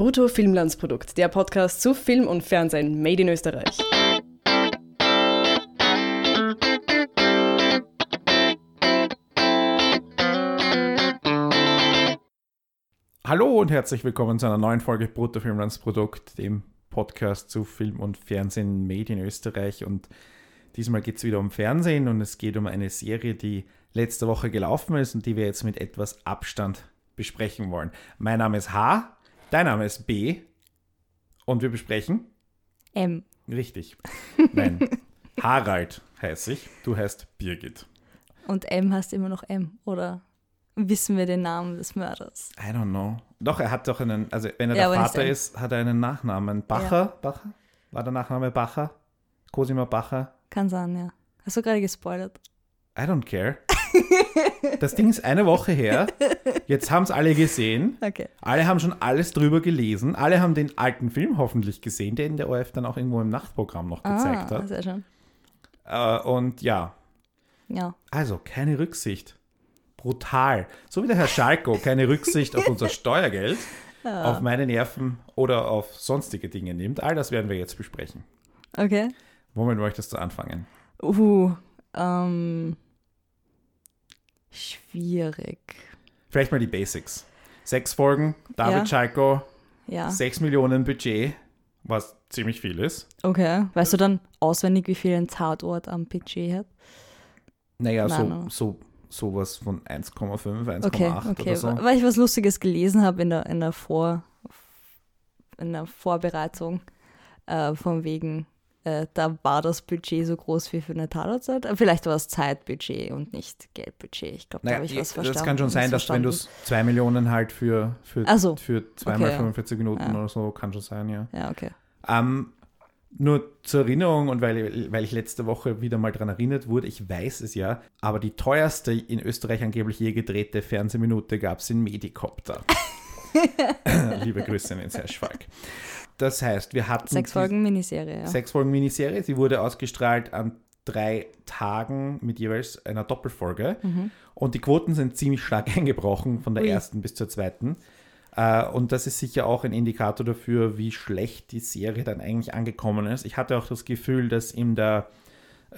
Brutto Filmlandsprodukt, der Podcast zu Film und Fernsehen made in Österreich. Hallo und herzlich willkommen zu einer neuen Folge Brutto Filmlandsprodukt, dem Podcast zu Film und Fernsehen made in Österreich. Und diesmal geht es wieder um Fernsehen und es geht um eine Serie, die letzte Woche gelaufen ist und die wir jetzt mit etwas Abstand besprechen wollen. Mein Name ist H Dein Name ist B und wir besprechen M. Richtig. Nein. Harald heiße ich. Du heißt Birgit. Und M heißt immer noch M, oder wissen wir den Namen des Mörders? I don't know. Doch, er hat doch einen, also wenn er ja, der Vater ist, hat er einen Nachnamen. Bacher? Ja. Bacher? War der Nachname Bacher? Cosima Bacher? Kann sein, ja. Hast du gerade gespoilert? I don't care. Das Ding ist eine Woche her. Jetzt haben es alle gesehen. Okay. Alle haben schon alles drüber gelesen. Alle haben den alten Film hoffentlich gesehen, den der ORF dann auch irgendwo im Nachtprogramm noch gezeigt ah, hat. Sehr schön. Äh, und ja. Ja. Also, keine Rücksicht. Brutal. So wie der Herr Schalko keine Rücksicht auf unser Steuergeld, ja. auf meine Nerven oder auf sonstige Dinge nimmt. All das werden wir jetzt besprechen. Okay. Womit möchtest du anfangen? Uh, ähm. Schwierig. Vielleicht mal die Basics. Sechs Folgen, David ja. Schalko, ja. sechs Millionen Budget, was ziemlich viel ist. Okay. Weißt du dann auswendig, wie viel ein Tatort am Budget hat? Naja, Nein, so, so sowas von 1,5, 1,8 okay, okay. oder so. Weil ich was Lustiges gelesen habe in der, in der, Vor, in der Vorbereitung, äh, von wegen, äh, da war das Budget so groß wie für eine Tatortzeit. Vielleicht war es Zeitbudget und nicht Geldbudget. Ich glaube, da naja, habe ich was verstanden. Das kann schon sein, dass wenn du zwei Millionen halt für, für, so. für zweimal okay. 45 Minuten ja. oder so, kann schon sein, ja. Ja, okay. Ähm, nur zur Erinnerung und weil, weil ich letzte Woche wieder mal daran erinnert wurde, ich weiß es ja, aber die teuerste in Österreich angeblich je gedrehte Fernsehminute gab es in Medikopter. Liebe Grüße an den Serschwalk. Das heißt, wir hatten. Sechs Folgen Miniserie, ja. Sechs Folgen Miniserie. Sie wurde ausgestrahlt an drei Tagen mit jeweils einer Doppelfolge. Mhm. Und die Quoten sind ziemlich stark eingebrochen, von der Ui. ersten bis zur zweiten. Uh, und das ist sicher auch ein Indikator dafür, wie schlecht die Serie dann eigentlich angekommen ist. Ich hatte auch das Gefühl, dass in der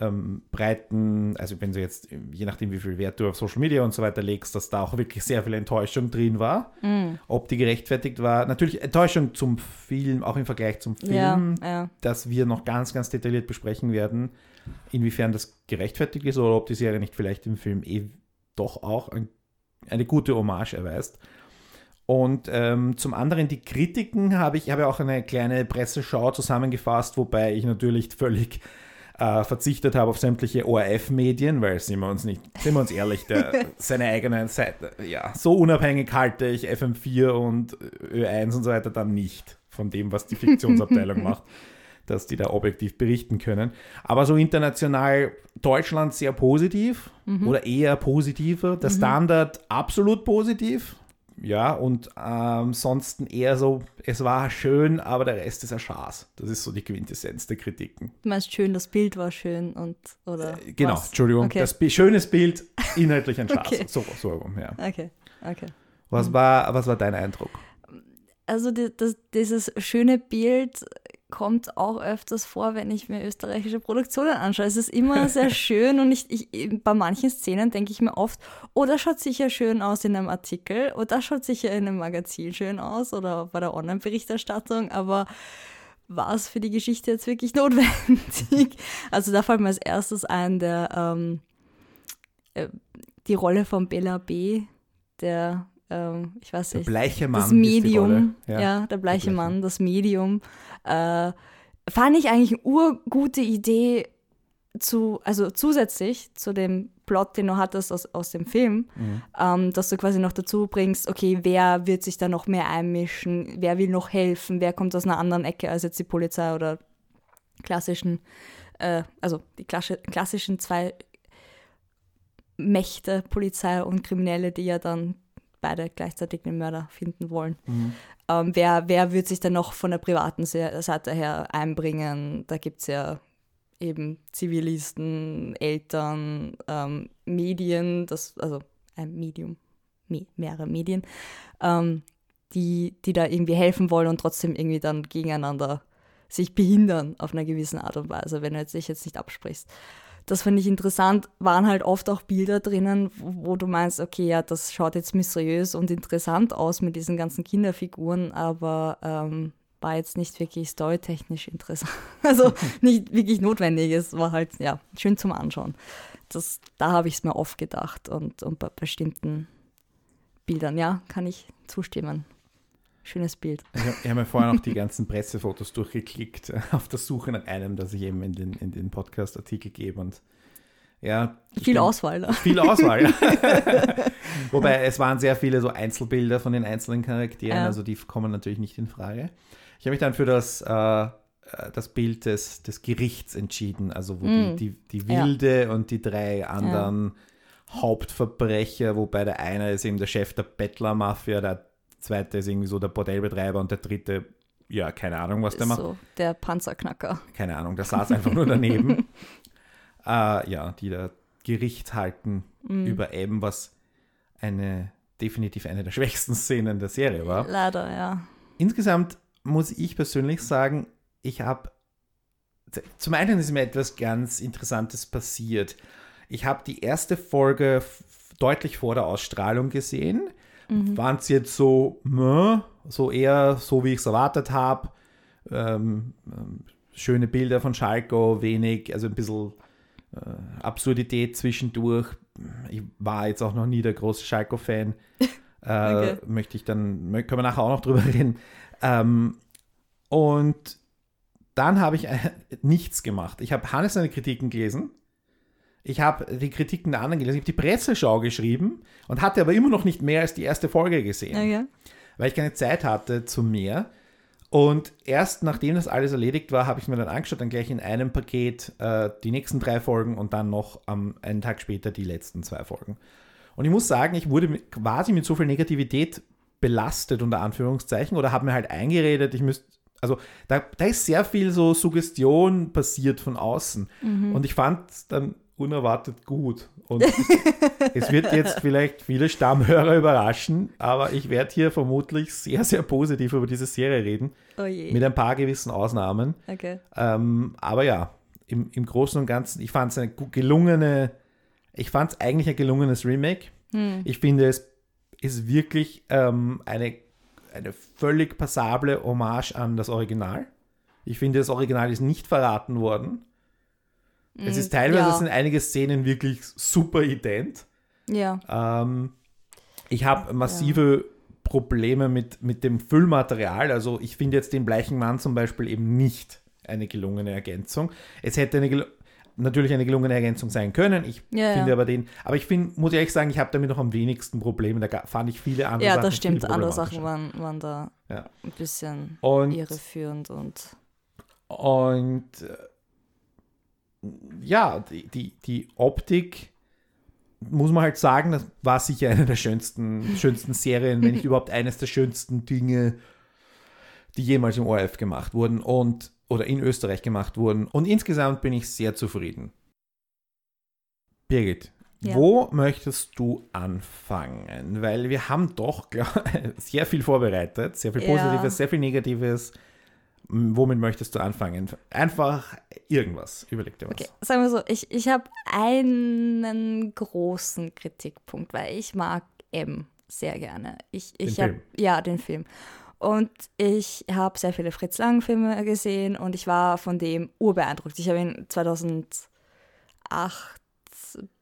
ähm, breiten, also wenn du jetzt, je nachdem wie viel Wert du auf Social Media und so weiter legst, dass da auch wirklich sehr viel Enttäuschung drin war. Mm. Ob die gerechtfertigt war. Natürlich Enttäuschung zum Film, auch im Vergleich zum Film, ja, ja. dass wir noch ganz, ganz detailliert besprechen werden, inwiefern das gerechtfertigt ist oder ob die Serie nicht vielleicht im Film eh doch auch ein, eine gute Hommage erweist. Und ähm, zum anderen die Kritiken habe ich, habe auch eine kleine Presseschau zusammengefasst, wobei ich natürlich völlig äh, verzichtet habe auf sämtliche ORF-Medien, weil sind wir uns nicht, sind wir uns ehrlich, der, seine eigene Seite, ja, so unabhängig halte ich FM4 und Ö1 und so weiter dann nicht von dem, was die Fiktionsabteilung macht, dass die da objektiv berichten können. Aber so international Deutschland sehr positiv mhm. oder eher positiver, der mhm. Standard absolut positiv, ja, und ansonsten ähm, eher so, es war schön, aber der Rest ist ein Schaß. Das ist so die Quintessenz der Kritiken. Du meinst schön, das Bild war schön und, oder? Äh, genau, was? Entschuldigung, okay. das schönes Bild, inhaltlich ein Schaß. okay. So, so rum, ja. Okay, okay. Was, mhm. war, was war dein Eindruck? Also die, das, dieses schöne Bild kommt auch öfters vor, wenn ich mir österreichische Produktionen anschaue. Es ist immer sehr schön und ich, ich, bei manchen Szenen denke ich mir oft, oh, das schaut sicher schön aus in einem Artikel, oder oh, das schaut sicher in einem Magazin schön aus oder bei der Online-Berichterstattung, aber war es für die Geschichte jetzt wirklich notwendig? Also da fällt mir als erstes ein, der ähm, äh, die Rolle von Bella B., der ähm, ich weiß nicht, der bleiche Mann das Medium, ja, ja, der bleiche der Mann, das Medium, äh, fand ich eigentlich eine urgute Idee zu, also zusätzlich zu dem Plot, den du hattest aus, aus dem Film, mhm. ähm, dass du quasi noch dazu bringst, okay, wer wird sich da noch mehr einmischen, wer will noch helfen, wer kommt aus einer anderen Ecke als jetzt die Polizei oder klassischen, äh, also die klassischen zwei Mächte, Polizei und Kriminelle, die ja dann beide gleichzeitig den Mörder finden wollen. Mhm. Ähm, wer, wer wird sich dann noch von der privaten Seite her einbringen? Da gibt es ja eben Zivilisten, Eltern, ähm, Medien, das, also ein Medium, me mehrere Medien, ähm, die, die da irgendwie helfen wollen und trotzdem irgendwie dann gegeneinander sich behindern auf einer gewissen Art und Weise, wenn du jetzt, dich jetzt nicht absprichst. Das finde ich interessant, waren halt oft auch Bilder drinnen, wo, du meinst, okay, ja, das schaut jetzt mysteriös und interessant aus mit diesen ganzen Kinderfiguren, aber ähm, war jetzt nicht wirklich storytechnisch interessant. Also nicht wirklich notwendig. Es war halt, ja, schön zum Anschauen. Das, da habe ich es mir oft gedacht und, und bei bestimmten Bildern, ja, kann ich zustimmen. Schönes Bild. Ich habe hab mir vorher noch die ganzen Pressefotos durchgeklickt, äh, auf der Suche nach einem, das ich eben in den, in den Podcast-Artikel gebe. Und ja. Viel Auswahl. Da. Viel Auswahl, ja. Wobei es waren sehr viele so Einzelbilder von den einzelnen Charakteren, ja. also die kommen natürlich nicht in Frage. Ich habe mich dann für das, äh, das Bild des, des Gerichts entschieden, also wo mm. die, die, die Wilde ja. und die drei anderen. Hauptverbrecher, wobei der eine ist eben der Chef der Bettler-Mafia, der zweite ist irgendwie so der Bordellbetreiber und der dritte, ja, keine Ahnung, was der macht. So, der Panzerknacker. Keine Ahnung, der saß einfach nur daneben. äh, ja, die da Gericht halten mm. über eben, was eine definitiv eine der schwächsten Szenen der Serie war. Leider, ja. Insgesamt muss ich persönlich sagen, ich habe, zum einen ist mir etwas ganz Interessantes passiert. Ich habe die erste Folge deutlich vor der Ausstrahlung gesehen. Mhm. Waren es jetzt so, so eher so, wie ich es erwartet habe. Ähm, ähm, schöne Bilder von Schalko, wenig, also ein bisschen äh, Absurdität zwischendurch. Ich war jetzt auch noch nie der große Schalko-Fan. Äh. Möchte ich dann, können wir nachher auch noch drüber reden. Ähm, und dann habe ich nichts gemacht. Ich habe Hannes seine Kritiken gelesen. Ich habe die Kritiken der anderen gelesen. Ich habe die Presseschau geschrieben und hatte aber immer noch nicht mehr als die erste Folge gesehen. Okay. Weil ich keine Zeit hatte zu mehr. Und erst nachdem das alles erledigt war, habe ich mir dann angeschaut, dann gleich in einem Paket äh, die nächsten drei Folgen und dann noch ähm, einen Tag später die letzten zwei Folgen. Und ich muss sagen, ich wurde quasi mit so viel Negativität belastet, unter Anführungszeichen, oder habe mir halt eingeredet, ich müsste, also da, da ist sehr viel so Suggestion passiert von außen. Mhm. Und ich fand dann unerwartet gut. Und es wird jetzt vielleicht viele Stammhörer überraschen, aber ich werde hier vermutlich sehr, sehr positiv über diese Serie reden. Oh mit ein paar gewissen Ausnahmen. Okay. Ähm, aber ja, im, im Großen und Ganzen, ich fand es eine gelungene, ich fand es eigentlich ein gelungenes Remake. Hm. Ich finde, es ist wirklich ähm, eine, eine völlig passable Hommage an das Original. Ich finde, das Original ist nicht verraten worden. Mm, es ist teilweise ja. sind einige Szenen wirklich super ident. Ja. Ähm, ich habe massive ja. Probleme mit, mit dem Füllmaterial. Also ich finde jetzt den bleichen Mann zum Beispiel eben nicht eine gelungene Ergänzung. Es hätte eine natürlich eine gelungene Ergänzung sein können. Ich ja, finde aber den, aber ich finde, muss ehrlich sagen, ich habe damit noch am wenigsten Probleme. Da fand ich viele andere ja, Sachen. Ja, das stimmt. Andere Sachen waren, waren da ein bisschen und, irreführend und. Und ja, die, die, die Optik muss man halt sagen, das war sicher eine der schönsten, schönsten Serien, wenn nicht überhaupt eines der schönsten Dinge, die jemals im ORF gemacht wurden. Und oder in Österreich gemacht wurden. Und insgesamt bin ich sehr zufrieden. Birgit, ja. wo möchtest du anfangen? Weil wir haben doch glaub, sehr viel vorbereitet, sehr viel Positives, ja. sehr viel Negatives. Womit möchtest du anfangen? Einfach irgendwas. Überleg dir was. Okay, sagen wir so, ich, ich habe einen großen Kritikpunkt, weil ich mag M sehr gerne. Ich, ich habe ja den Film. Und ich habe sehr viele Fritz Lang-Filme gesehen und ich war von dem urbeeindruckt. Ich habe ihn 2008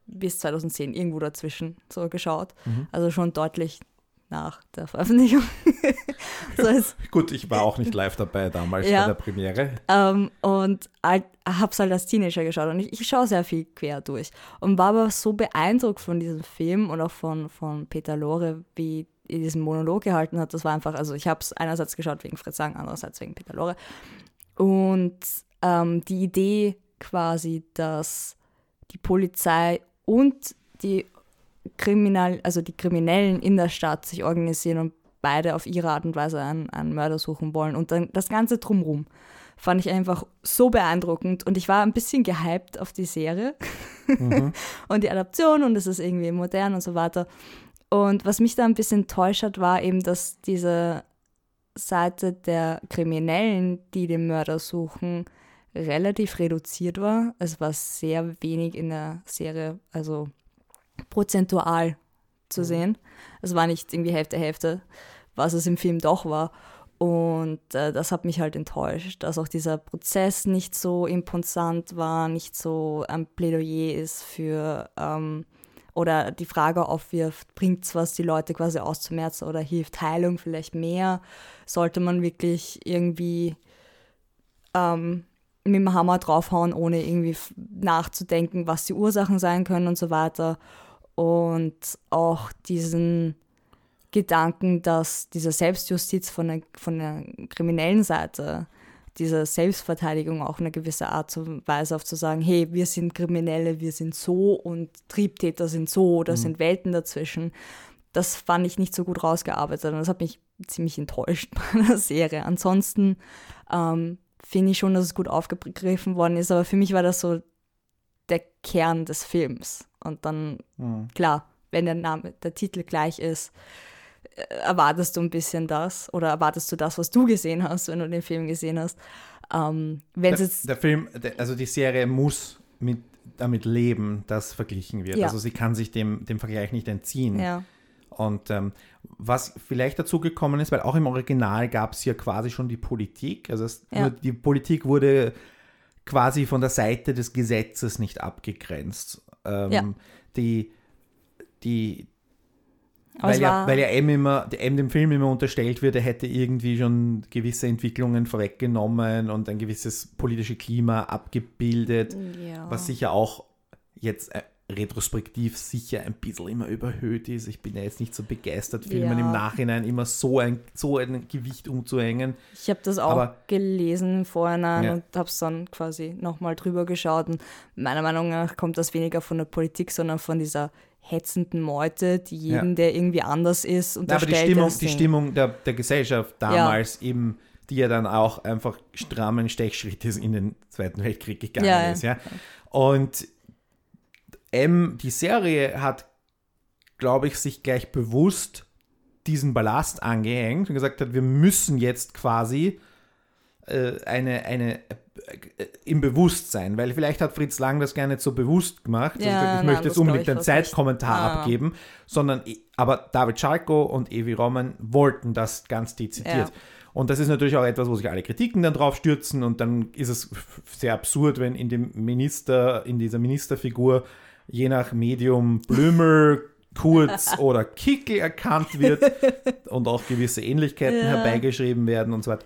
bis 2010 irgendwo dazwischen so geschaut. Mhm. Also schon deutlich nach der Veröffentlichung. so Gut, ich war auch nicht live dabei damals ja. bei der Premiere. Ähm, und halt, habe es halt als Teenager geschaut und ich, ich schaue sehr viel quer durch. Und war aber so beeindruckt von diesem Film und auch von, von Peter Lore, wie diesen Monolog gehalten hat. Das war einfach, also ich habe es einerseits geschaut wegen Fritz Lang, andererseits wegen Peter Lore. Und ähm, die Idee quasi, dass die Polizei und die Kriminal, also die Kriminellen in der Stadt sich organisieren und beide auf ihre Art und Weise einen, einen Mörder suchen wollen. Und dann das Ganze drumrum fand ich einfach so beeindruckend und ich war ein bisschen gehypt auf die Serie mhm. und die Adaption und es ist irgendwie modern und so weiter. Und was mich da ein bisschen enttäuscht hat, war eben, dass diese Seite der Kriminellen, die den Mörder suchen, relativ reduziert war. Es war sehr wenig in der Serie, also prozentual zu sehen. Es war nicht irgendwie Hälfte, Hälfte, was es im Film doch war. Und äh, das hat mich halt enttäuscht, dass auch dieser Prozess nicht so imposant war, nicht so ein Plädoyer ist für ähm, oder die Frage aufwirft, bringt es was, die Leute quasi auszumerzen oder hilft Heilung vielleicht mehr? Sollte man wirklich irgendwie ähm, mit dem Hammer draufhauen, ohne irgendwie nachzudenken, was die Ursachen sein können und so weiter. Und auch diesen Gedanken, dass diese Selbstjustiz von der, von der kriminellen Seite, diese Selbstverteidigung auch eine gewisse Art und Weise auf zu sagen, hey, wir sind Kriminelle, wir sind so und Triebtäter sind so oder mhm. sind Welten dazwischen. Das fand ich nicht so gut rausgearbeitet und das hat mich ziemlich enttäuscht bei der Serie. Ansonsten ähm, finde ich schon, dass es gut aufgegriffen worden ist, aber für mich war das so der Kern des Films. Und dann, mhm. klar, wenn der Name, der Titel gleich ist, äh, erwartest du ein bisschen das oder erwartest du das, was du gesehen hast, wenn du den Film gesehen hast. Ähm, der, der, Film, also die Serie muss mit, damit leben, dass verglichen wird. Ja. Also sie kann sich dem, dem Vergleich nicht entziehen. Ja. Und ähm, was vielleicht dazu gekommen ist, weil auch im Original gab es ja quasi schon die Politik. Also es, ja. die Politik wurde quasi von der Seite des Gesetzes nicht abgegrenzt. Ähm, ja. Die, die, weil ja, weil ja M immer, M dem Film immer unterstellt wird, er hätte irgendwie schon gewisse Entwicklungen vorweggenommen und ein gewisses politisches Klima abgebildet, ja. was sicher auch jetzt äh, retrospektiv sicher ein bisschen immer überhöht ist. Ich bin ja jetzt nicht so begeistert, Filmen ja. im Nachhinein immer so ein, so ein Gewicht umzuhängen. Ich habe das auch Aber, gelesen im Vorhinein ja. und habe es dann quasi nochmal drüber geschaut. Und meiner Meinung nach kommt das weniger von der Politik, sondern von dieser hetzenden Meute, die jeden, ja. der irgendwie anders ist, unterstellt. Aber die Stimmung, die Stimmung der, der Gesellschaft damals eben die ja dann auch einfach strammen Stechschrittes in den Zweiten Weltkrieg gegangen ist. Ja. Und M, die Serie hat, glaube ich, sich gleich bewusst diesen Ballast angehängt und gesagt hat, wir müssen jetzt quasi äh, eine, eine äh, im Bewusstsein, weil vielleicht hat Fritz Lang das gar nicht so bewusst gemacht. Ja, also, ich nein, möchte jetzt unbedingt einen Zeitkommentar ah. abgeben, sondern aber David Schalko und Evi Roman wollten das ganz dezidiert. Ja. Und das ist natürlich auch etwas, wo sich alle Kritiken dann drauf stürzen und dann ist es sehr absurd, wenn in dem Minister, in dieser Ministerfigur je nach Medium Blümel, Kurz oder Kickel erkannt wird und auch gewisse Ähnlichkeiten ja. herbeigeschrieben werden und so weiter.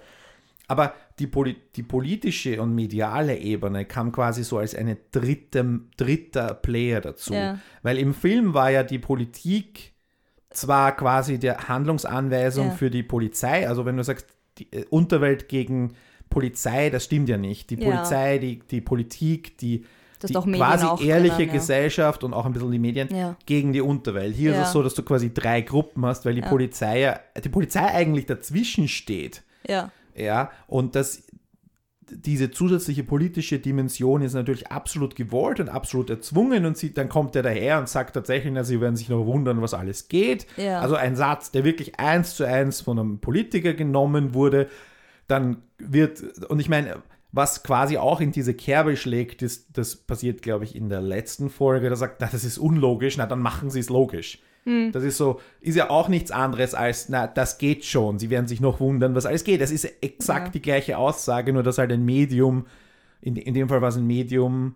Aber die, Poli die politische und mediale Ebene kam quasi so als eine dritte, dritter Player dazu. Ja. Weil im Film war ja die Politik zwar quasi der Handlungsanweisung ja. für die Polizei, also wenn du sagst, die äh, Unterwelt gegen Polizei, das stimmt ja nicht. Die Polizei, die, die Politik, die das die quasi ehrliche drinnen, Gesellschaft und auch ein bisschen die Medien ja. gegen die Unterwelt. Hier ja. ist es so, dass du quasi drei Gruppen hast, weil die Polizei die Polizei eigentlich dazwischen steht. Ja. Ja, und das diese zusätzliche politische Dimension ist natürlich absolut gewollt und absolut erzwungen und sie, dann kommt er daher und sagt tatsächlich, na, sie werden sich noch wundern, was alles geht. Ja. Also ein Satz, der wirklich eins zu eins von einem Politiker genommen wurde, dann wird, und ich meine, was quasi auch in diese Kerbe schlägt, ist, das passiert, glaube ich, in der letzten Folge. Da sagt, na, das ist unlogisch, na, dann machen sie es logisch. Hm. Das ist so, ist ja auch nichts anderes als, na, das geht schon. Sie werden sich noch wundern, was alles geht. Das ist exakt ja. die gleiche Aussage, nur dass halt ein Medium, in, in dem Fall war es ein Medium,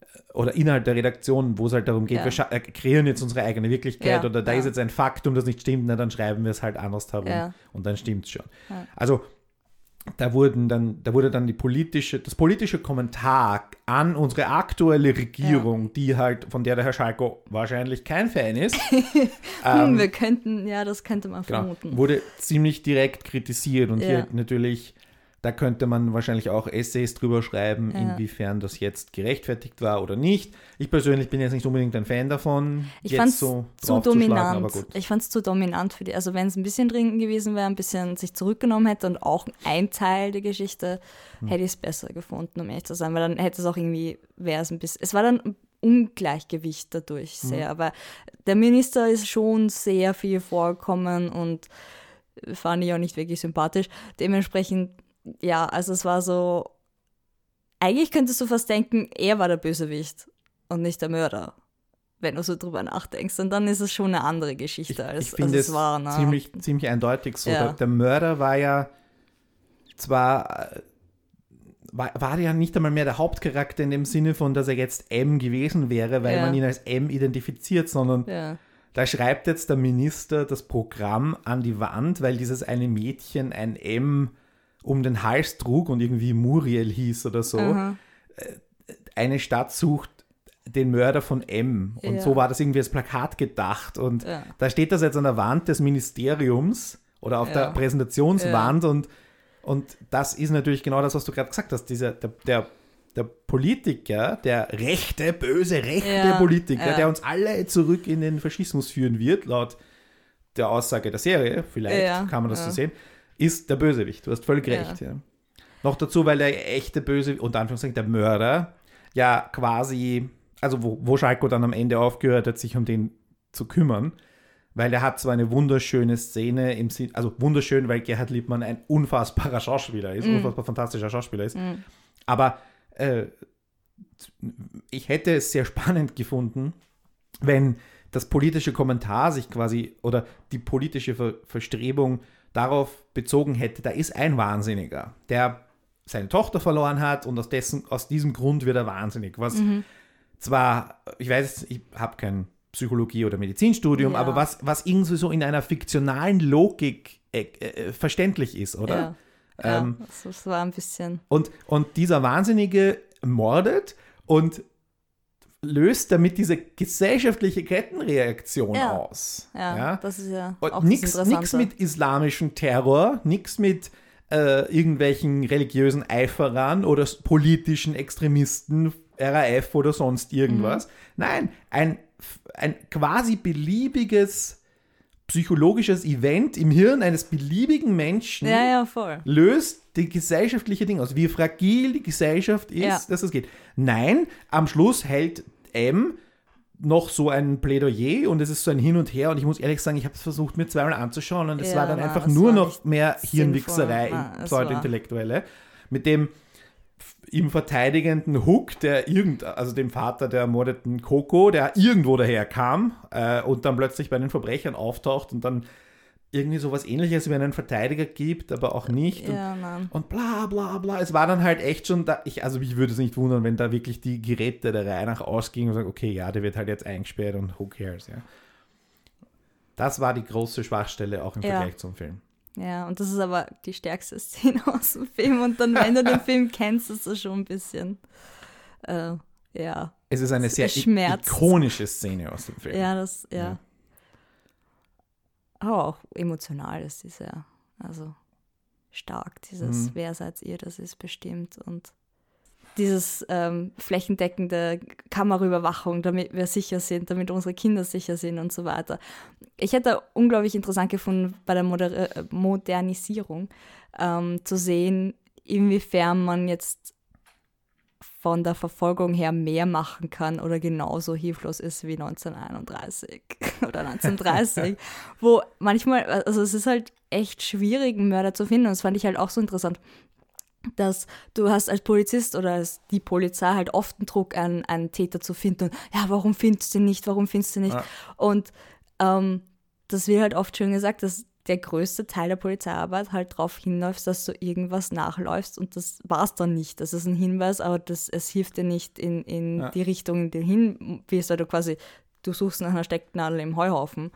äh, oder innerhalb der Redaktion, wo es halt darum geht, ja. wir kreieren jetzt unsere eigene Wirklichkeit ja, oder da ist jetzt ein Faktum, das nicht stimmt, na, dann schreiben wir es halt anders herum und dann stimmt es schon. Also da wurden dann, da wurde dann die politische, das politische Kommentar an unsere aktuelle Regierung, ja. die halt, von der der Herr Schalko wahrscheinlich kein Fan ist. ähm, Wir könnten, ja, das könnte man genau, vermuten. Wurde ziemlich direkt kritisiert und ja. hier natürlich da könnte man wahrscheinlich auch Essays drüber schreiben, ja. inwiefern das jetzt gerechtfertigt war oder nicht. Ich persönlich bin jetzt nicht unbedingt ein Fan davon. Ich fand es so zu dominant. Ich fand es zu dominant für die. Also wenn es ein bisschen dringend gewesen wäre, ein bisschen sich zurückgenommen hätte und auch ein Teil der Geschichte, hm. hätte ich es besser gefunden, um ehrlich zu sein. Weil dann hätte es auch irgendwie, wäre es ein bisschen. Es war dann Ungleichgewicht dadurch sehr. Aber der Minister ist schon sehr viel vorgekommen und fand ich auch nicht wirklich sympathisch. Dementsprechend, ja, also es war so, eigentlich könntest du fast denken, er war der Bösewicht und nicht der Mörder, wenn du so drüber nachdenkst. Und dann ist es schon eine andere Geschichte, Ich, als, ich finde als es es war. Ne? ziemlich, ziemlich eindeutig so. Ja. Der, der Mörder war ja zwar, äh, war, war ja nicht einmal mehr der Hauptcharakter in dem Sinne von, dass er jetzt M gewesen wäre, weil Ja. man ihn als M identifiziert, sondern ja. da schreibt jetzt der Minister das Programm an die Wand, weil dieses eine Mädchen ein M um den Hals trug und irgendwie Muriel hieß oder so. Aha. Eine Stadt sucht den Mörder von M. Und Ja. so war das irgendwie als Plakat gedacht. Und Ja. da steht das jetzt an der Wand des Ministeriums oder auf Ja. der Präsentationswand und, und das ist natürlich genau das, was du gerade gesagt hast. Dieser, der, der, der Politiker, der rechte, böse, rechte Politiker, der uns alle zurück in den Faschismus führen wird, laut der Aussage der Serie, vielleicht kann man das so sehen, ist der Bösewicht. Du hast völlig Ja. recht. Ja. Noch dazu, weil der echte Böse, unter Anführungszeichen der Mörder, ja quasi, also wo, wo Schalko dann am Ende aufgehört hat, sich um den zu kümmern, weil er hat so eine wunderschöne Szene im Sinn, also wunderschön, weil Gerhard Liebmann ein unfassbarer Schauspieler ist, unfassbar fantastischer Schauspieler ist, aber äh, ich hätte es sehr spannend gefunden, wenn das politische Kommentar sich quasi oder die politische Ver Verstrebung darauf bezogen hätte, da ist ein Wahnsinniger, der seine Tochter verloren hat und aus, dessen, aus diesem Grund wird er wahnsinnig. Was zwar, ich weiß, ich habe kein Psychologie- oder Medizinstudium, Ja. aber was, was irgendwie so in einer fiktionalen Logik äh, äh, verständlich ist, oder? Ja. Ähm, ja, das, das war ein bisschen. Und, und dieser Wahnsinnige mordet und löst damit diese gesellschaftliche Kettenreaktion Ja. aus. Ja, das ist ja auch nichts mit islamischem Terror, nichts mit äh, irgendwelchen religiösen Eiferern oder politischen Extremisten, RAF oder sonst Mhm. irgendwas. Nein, ein, ein quasi beliebiges psychologisches Event im Hirn eines beliebigen Menschen Ja, ja, löst die gesellschaftliche Dinge aus, wie fragil die Gesellschaft ist, Ja. dass es geht. Nein, am Schluss hält M noch so ein Plädoyer und es ist so ein Hin und Her und ich muss ehrlich sagen, ich habe es versucht mir zweimal anzuschauen und es Ja, war dann na, einfach nur noch mehr. Hirnwichserei, Na, Pseudo-Intellektuelle, mit dem ihm verteidigenden Hook, der irgend, also dem Vater der ermordeten Coco, der irgendwo daher kam äh, und dann plötzlich bei den Verbrechern auftaucht und dann irgendwie sowas ähnliches wie einen Verteidiger gibt, aber auch nicht. Und Ja, und bla bla bla. Es war dann halt echt schon da, ich, also mich würde es nicht wundern, wenn da wirklich die Geräte der Reihe nach ausgingen und sagen, okay, ja, der wird halt jetzt eingesperrt und who cares, ja. Das war die große Schwachstelle auch im Ja. Vergleich zum Film. Ja, und das ist aber die stärkste Szene aus dem Film. Und dann, wenn du den Film kennst, ist das schon ein bisschen. Äh, ja. Es ist eine sehr ikonische Szene aus dem Film. Ja, das, ja. Ja. Aber auch emotional ist sie sehr, also stark, dieses Mhm. Wer seid ihr, das ist bestimmt und dieses ähm, flächendeckende Kameraüberwachung, damit wir sicher sind, damit unsere Kinder sicher sind und so weiter. Ich hätte unglaublich interessant gefunden, bei der Moder äh, Modernisierung ähm, zu sehen, inwiefern man jetzt von der Verfolgung her mehr machen kann oder genauso hilflos ist wie 1931 oder 1930, wo manchmal, also es ist halt echt schwierig, einen Mörder zu finden. Und das fand ich halt auch so interessant, dass du hast als Polizist oder als die Polizei halt oft einen Druck, einen, einen Täter zu finden und ja, warum findest du ihn nicht, warum findest du ihn nicht? Ja. und ähm, das wird halt oft schön gesagt, dass der größte Teil der Polizeiarbeit halt darauf hinläuft, dass du irgendwas nachläufst und das war es dann nicht. Das ist ein Hinweis, aber das, es hilft dir nicht in, in Ja. die Richtung, in die du hin willst, weil du quasi, du suchst nach einer Stecknadel im Heuhaufen.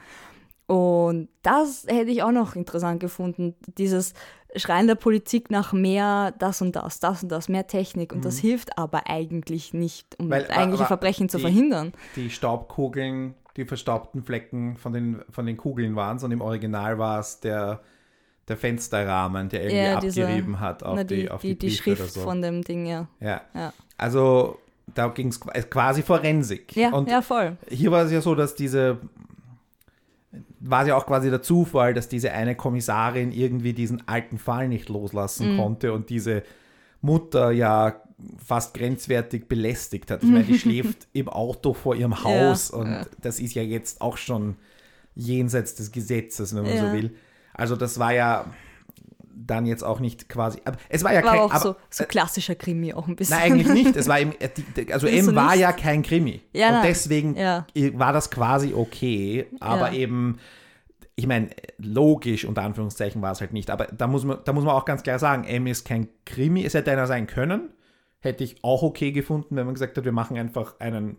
Und das hätte ich auch noch interessant gefunden, dieses Schreien der Politik nach mehr das und das, das und das, mehr Technik. Und das hilft aber eigentlich nicht, um Mhm. Weil- eigentliche Verbrechen zu die- verhindern. Die Staubkugeln, die verstaubten Flecken von den, von den Kugeln waren es und im Original war es der, der Fensterrahmen, der irgendwie Ja, dieser- abgerieben hat auf Na, die, die, auf die, die, die Schrift so. von dem Ding, ja. Ja. Ja, Also da ging es quasi Forensik. ja, und ja voll. hier war es ja so, dass diese war es ja auch quasi der Zufall, dass diese eine Kommissarin irgendwie diesen alten Fall nicht loslassen Mhm. konnte und diese Mutter ja fast grenzwertig belästigt hat. Ich meine, die schläft im Auto vor ihrem Haus Ja, und ja. das ist ja jetzt auch schon jenseits des Gesetzes, wenn man Ja. so will. Also das war ja dann jetzt auch nicht quasi, aber es war ja War kein, auch aber, so, so klassischer Krimi auch ein bisschen. Nein, eigentlich nicht. Es war eben, äh, also M war nicht? ja kein Krimi. Ja, und nein. deswegen war das quasi okay. Aber eben, ich meine, logisch unter Anführungszeichen war es halt nicht. Aber da muss man, da muss man auch ganz klar sagen, M ist kein Krimi. Es hätte einer sein können. Hätte ich auch okay gefunden, wenn man gesagt hat, wir machen einfach einen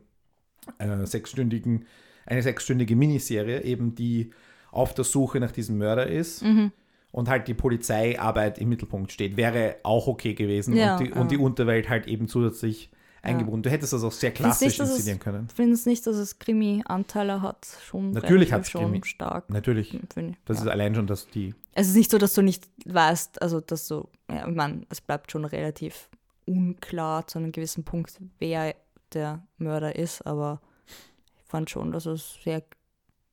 äh, sechsstündigen, eine sechsstündige Miniserie, eben die auf der Suche nach diesem Mörder ist. Mhm. Und halt die Polizeiarbeit im Mittelpunkt steht, wäre auch okay gewesen. Ja, und, die, ja. und die Unterwelt halt eben zusätzlich eingebunden. Du hättest das auch sehr klassisch nicht, dass es- inszenieren können. Ich finde es nicht, dass es Krimi-Anteile hat. Schon Natürlich hat's schon Krimi. stark. Natürlich. Finde ich. Das ja. ist allein schon, dass die. Es ist nicht so, dass du nicht weißt, also dass du, ja, ich meine, es bleibt schon relativ unklar zu einem gewissen Punkt, wer der Mörder ist, aber ich fand schon, dass es sehr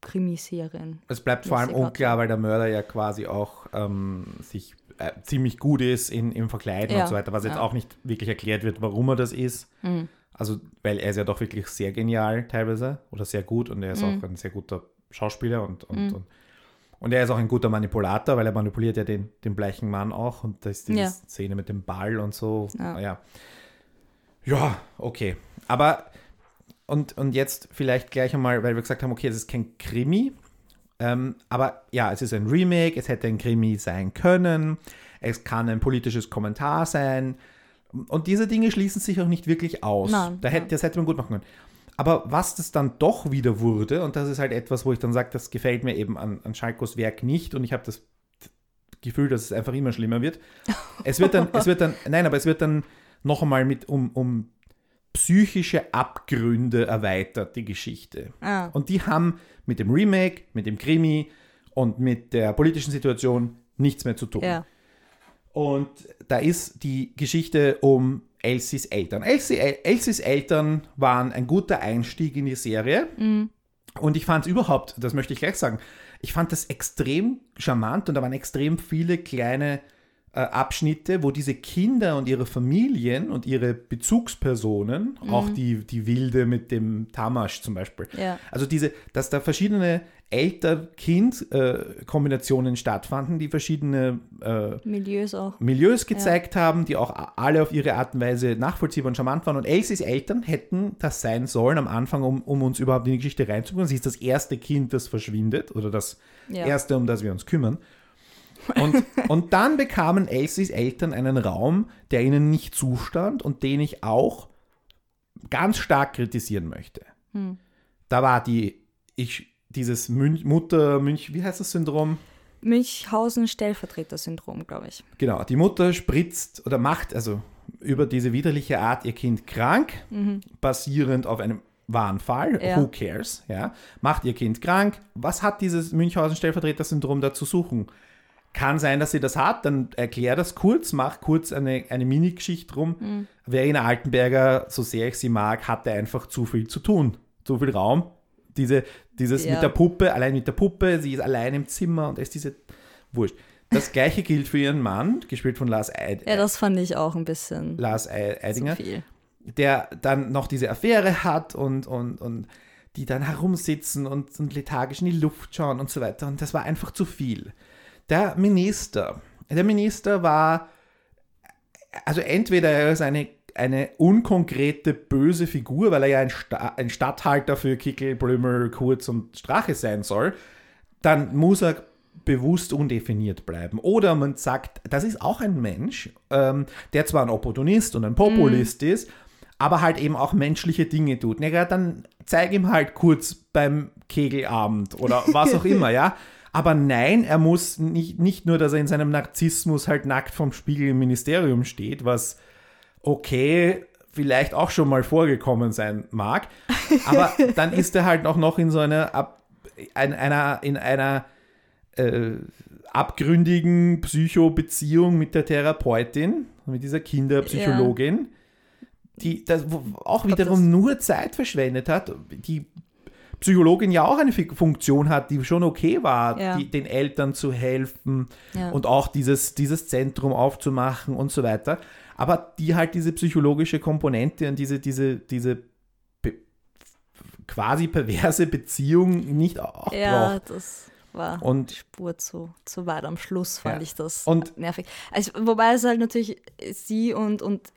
Krimiserien. Es bleibt vor allem unklar, weil der Mörder ja quasi auch ähm, sich äh, ziemlich gut ist in, im Verkleiden Ja, und so weiter, was jetzt ja. auch nicht wirklich erklärt wird, warum er das ist. Mhm. Also, weil er ist ja doch wirklich sehr genial teilweise oder sehr gut und er ist Mhm. auch ein sehr guter Schauspieler und, und, und, und er ist auch ein guter Manipulator, weil er manipuliert ja den, den bleichen Mann auch und da ist diese Ja. Szene mit dem Ball und so. Ja. Ja, ja okay. Aber und, und jetzt vielleicht gleich einmal, weil wir gesagt haben, okay, es ist kein Krimi, ähm, aber ja, es ist ein Remake, es hätte ein Krimi sein können, es kann ein politisches Kommentar sein und diese Dinge schließen sich auch nicht wirklich aus. Nein, da hätte, das hätte man gut machen können. Aber was das dann doch wieder wurde, und das ist halt etwas, wo ich dann sage, das gefällt mir eben an, an Schalkos Werk nicht und ich habe das Gefühl, dass es einfach immer schlimmer wird. Es wird dann, es wird dann, nein, aber es wird dann noch einmal mit um, um psychische Abgründe erweitert, die Geschichte. Ah, Und die haben mit dem Remake, mit dem Krimi und mit der politischen Situation nichts mehr zu tun. ja. Und da ist die Geschichte um Elsies Eltern. Elsie, Elsies Eltern waren ein guter Einstieg in die Serie. Und ich fand es überhaupt, das möchte ich gleich sagen, ich fand das extrem charmant und da waren extrem viele kleine äh, Abschnitte, wo diese Kinder und ihre Familien und ihre Bezugspersonen, auch die, die Wilde mit dem Tamasch zum Beispiel, Ja. also diese, dass da verschiedene Elter-Kind-Kombinationen stattfanden, die verschiedene äh, Milieus auch. Milieus gezeigt haben, die auch alle auf ihre Art und Weise nachvollziehbar und charmant waren. Und Elsies Eltern hätten das sein sollen am Anfang, um, um uns überhaupt in die Geschichte reinzubringen. Sie ist das erste Kind, das verschwindet oder das Ja. erste, um das wir uns kümmern. Und, und dann bekamen Elsies Eltern einen Raum, der ihnen nicht zustand und den ich auch ganz stark kritisieren möchte. Hm. Da war die, ich, dieses Münch, Mutter, Münch, wie heißt das Syndrom? Münchhausen-Stellvertreter-Syndrom, glaube ich. Genau, die Mutter spritzt oder macht also über diese widerliche Art ihr Kind krank, basierend auf einem wahren Fall. Ja. Who cares? Ja, macht ihr Kind krank. Was hat dieses Münchhausen-Stellvertreter-Syndrom da zu suchen? Kann sein, dass sie das hat, dann erklär das kurz, mach kurz eine, eine Mini-Geschichte drum. Verena Altenberger, so sehr ich sie mag, hatte einfach zu viel zu tun. Zu viel Raum. Diese, dieses Ja. mit der Puppe, allein mit der Puppe, sie ist allein im Zimmer und es ist diese. Wurscht. Das gleiche gilt für ihren Mann, gespielt von Lars, Eid Ja, das fand ich auch ein bisschen Lars Eidinger, viel. der dann noch diese Affäre hat und, und, und die dann herumsitzen und, und lethargisch in die Luft schauen und so weiter. Und das war einfach zu viel. Der Minister, der Minister war, also entweder er ist eine, eine unkonkrete, böse Figur, weil er ja ein, Sta ein Statthalter für Kickel, Blümel, Kurz und Strache sein soll, dann muss er bewusst undefiniert bleiben. Oder man sagt, das ist auch ein Mensch, ähm, der zwar ein Opportunist und ein Populist ist, aber halt eben auch menschliche Dinge tut. Na ja, dann zeig ihm halt kurz beim Kegelabend oder was auch immer, ja. Aber nein, er muss nicht, nicht nur, dass er in seinem Narzissmus halt nackt vom Spiegel im Ministerium steht, was okay, vielleicht auch schon mal vorgekommen sein mag, aber dann ist er halt auch noch in so einer, Ab, in einer, in einer äh, abgründigen Psychobeziehung mit der Therapeutin, mit dieser Kinderpsychologin, die das auch wiederum nur Zeit verschwendet hat. Die Psychologin ja auch eine Funktion hat, die schon okay war, Ja. die, den Eltern zu helfen Ja. und auch dieses, dieses Zentrum aufzumachen und so weiter. Aber die halt diese psychologische Komponente und diese, diese, diese quasi perverse Beziehung nicht auch Ja, braucht. das war Und- die Spur zu, zu weit am Schluss, fand Ja. ich das Und- nervig. Also, wobei es halt natürlich sie und, und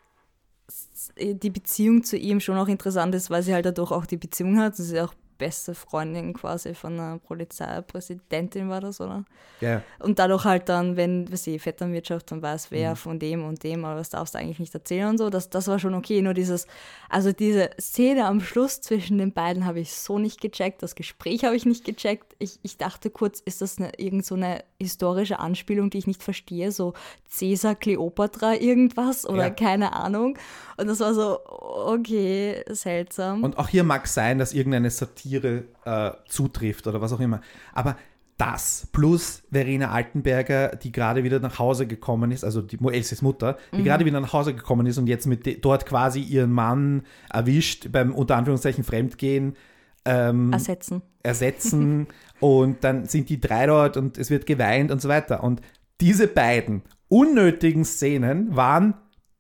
die Beziehung zu ihm schon auch interessant ist, weil sie halt dadurch auch die Beziehung hat. Sie ist ja auch beste Freundin quasi von einer Polizeipräsidentin war das, oder? Ja, Und dadurch halt dann, wenn, was ich, Vetternwirtschaft und weiß, Mhm. wer von dem und dem, aber das darfst du eigentlich nicht erzählen und so, das, das war schon okay. Nur dieses, also diese Szene am Schluss zwischen den beiden habe ich so nicht gecheckt, das Gespräch habe ich nicht gecheckt. Ich, ich dachte kurz, ist das eine, irgend so eine historische Anspielung, die ich nicht verstehe, so Cäsar, Kleopatra, irgendwas oder Ja. keine Ahnung. Und das war so, okay, seltsam. Und auch hier mag sein, dass irgendeine Satire äh, zutrifft oder was auch immer. Aber das plus Verena Altenberger, die gerade wieder nach Hause gekommen ist, also die Elses Mutter, die gerade wieder nach Hause gekommen ist und jetzt mit dort quasi ihren Mann erwischt beim unter Anführungszeichen Fremdgehen, ähm, Ersetzen. ersetzen und dann sind die drei dort und es wird geweint und so weiter. Und diese beiden unnötigen Szenen waren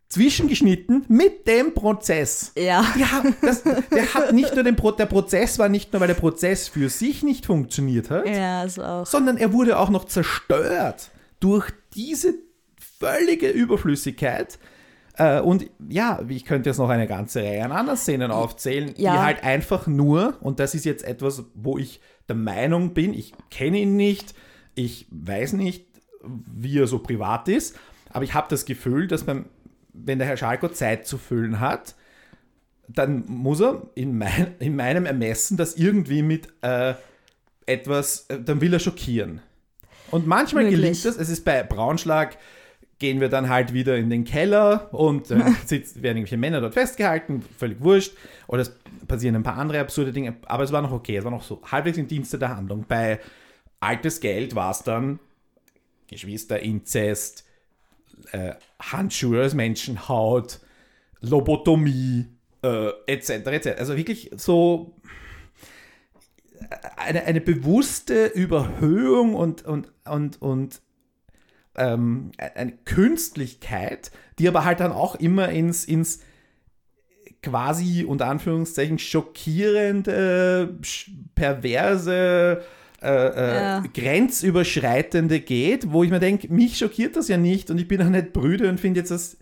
zwischengeschnitten mit dem Prozess. Ja. Ja, das, der hat nicht nur den Pro der Prozess war nicht nur, weil der Prozess für sich nicht funktioniert hat, Ja, also auch. sondern er wurde auch noch zerstört durch diese völlige Überflüssigkeit. Äh, und ja, ich könnte jetzt noch eine ganze Reihe an anderen Szenen aufzählen, die Ja. halt einfach nur, und das ist jetzt etwas, wo ich der Meinung bin, ich kenne ihn nicht, ich weiß nicht, wie er so privat ist, aber ich habe das Gefühl, dass beim, wenn der Herr Schalko Zeit zu füllen hat, dann muss er in, mein, in meinem Ermessen das irgendwie mit äh, etwas, äh, dann will er schockieren. Und manchmal Möglich. gelingt das, es ist bei Braunschlag, gehen wir dann halt wieder in den Keller und äh, sitzt, werden irgendwelche Männer dort festgehalten, völlig wurscht. Oder es passieren ein paar andere absurde Dinge, aber es war noch okay, es war noch so halbwegs im Dienste der Handlung. Bei Altes Geld war es dann Geschwister, Inzest, äh, Handschuhe aus Menschenhaut, Lobotomie, äh, etc., etc. Also wirklich so eine, eine bewusste Überhöhung und, und, und, und ähm, eine Künstlichkeit, die aber halt dann auch immer ins, ins quasi unter Anführungszeichen schockierende, sch- perverse, äh, äh, Ja. grenzüberschreitende geht, wo ich mir denke, mich schockiert das ja nicht und ich bin auch nicht brüde und finde jetzt das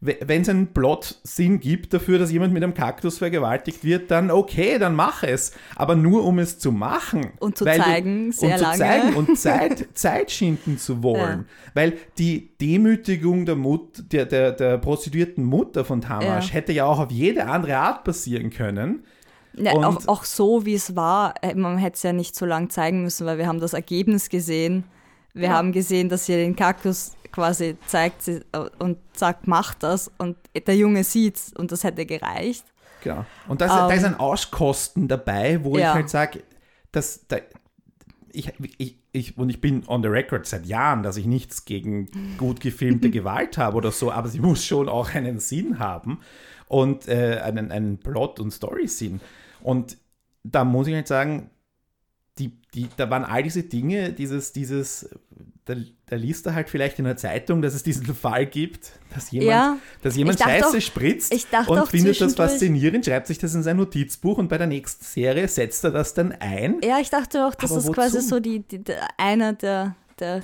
wenn es einen Plot-Sinn gibt dafür, dass jemand mit einem Kaktus vergewaltigt wird, dann okay, dann mach es. Aber nur um es zu machen. Und zu zeigen, sehr und zu lange. zeigen und Zeit, Zeit schinden zu wollen. Weil die Demütigung der, Mut, der, der, der prostituierten Mutter von Tamasch Ja. hätte ja auch auf jede andere Art passieren können. Ja, Und- auch, auch so, wie es war, äh, man hätte es ja nicht so lang zeigen müssen, weil wir haben das Ergebnis gesehen. Wir haben gesehen, dass sie den Kaktus quasi zeigt äh, und sagt, mach das. Und der Junge sieht's und das hätte gereicht. Genau. Und das, da Ähm, ist ein Auskosten dabei, wo ich ja. halt sage, dass da, ich, ich, ich, und ich bin on the record seit Jahren, dass ich nichts gegen gut gefilmte Gewalt habe oder so, aber sie muss schon auch einen Sinn haben und äh, einen, einen Plot- und Story-Sinn. Und da muss ich halt sagen, die, die, da waren all diese Dinge, dieses, dieses, da, da liest er halt vielleicht in der Zeitung, dass es diesen Fall gibt, dass jemand, Ja. dass jemand Scheiße auch- spritzt und findet das faszinierend, schreibt sich das in sein Notizbuch und bei der nächsten Serie setzt er das dann ein. Ja, ich dachte auch, Aber das quasi wozu? so die, die, der, einer der, der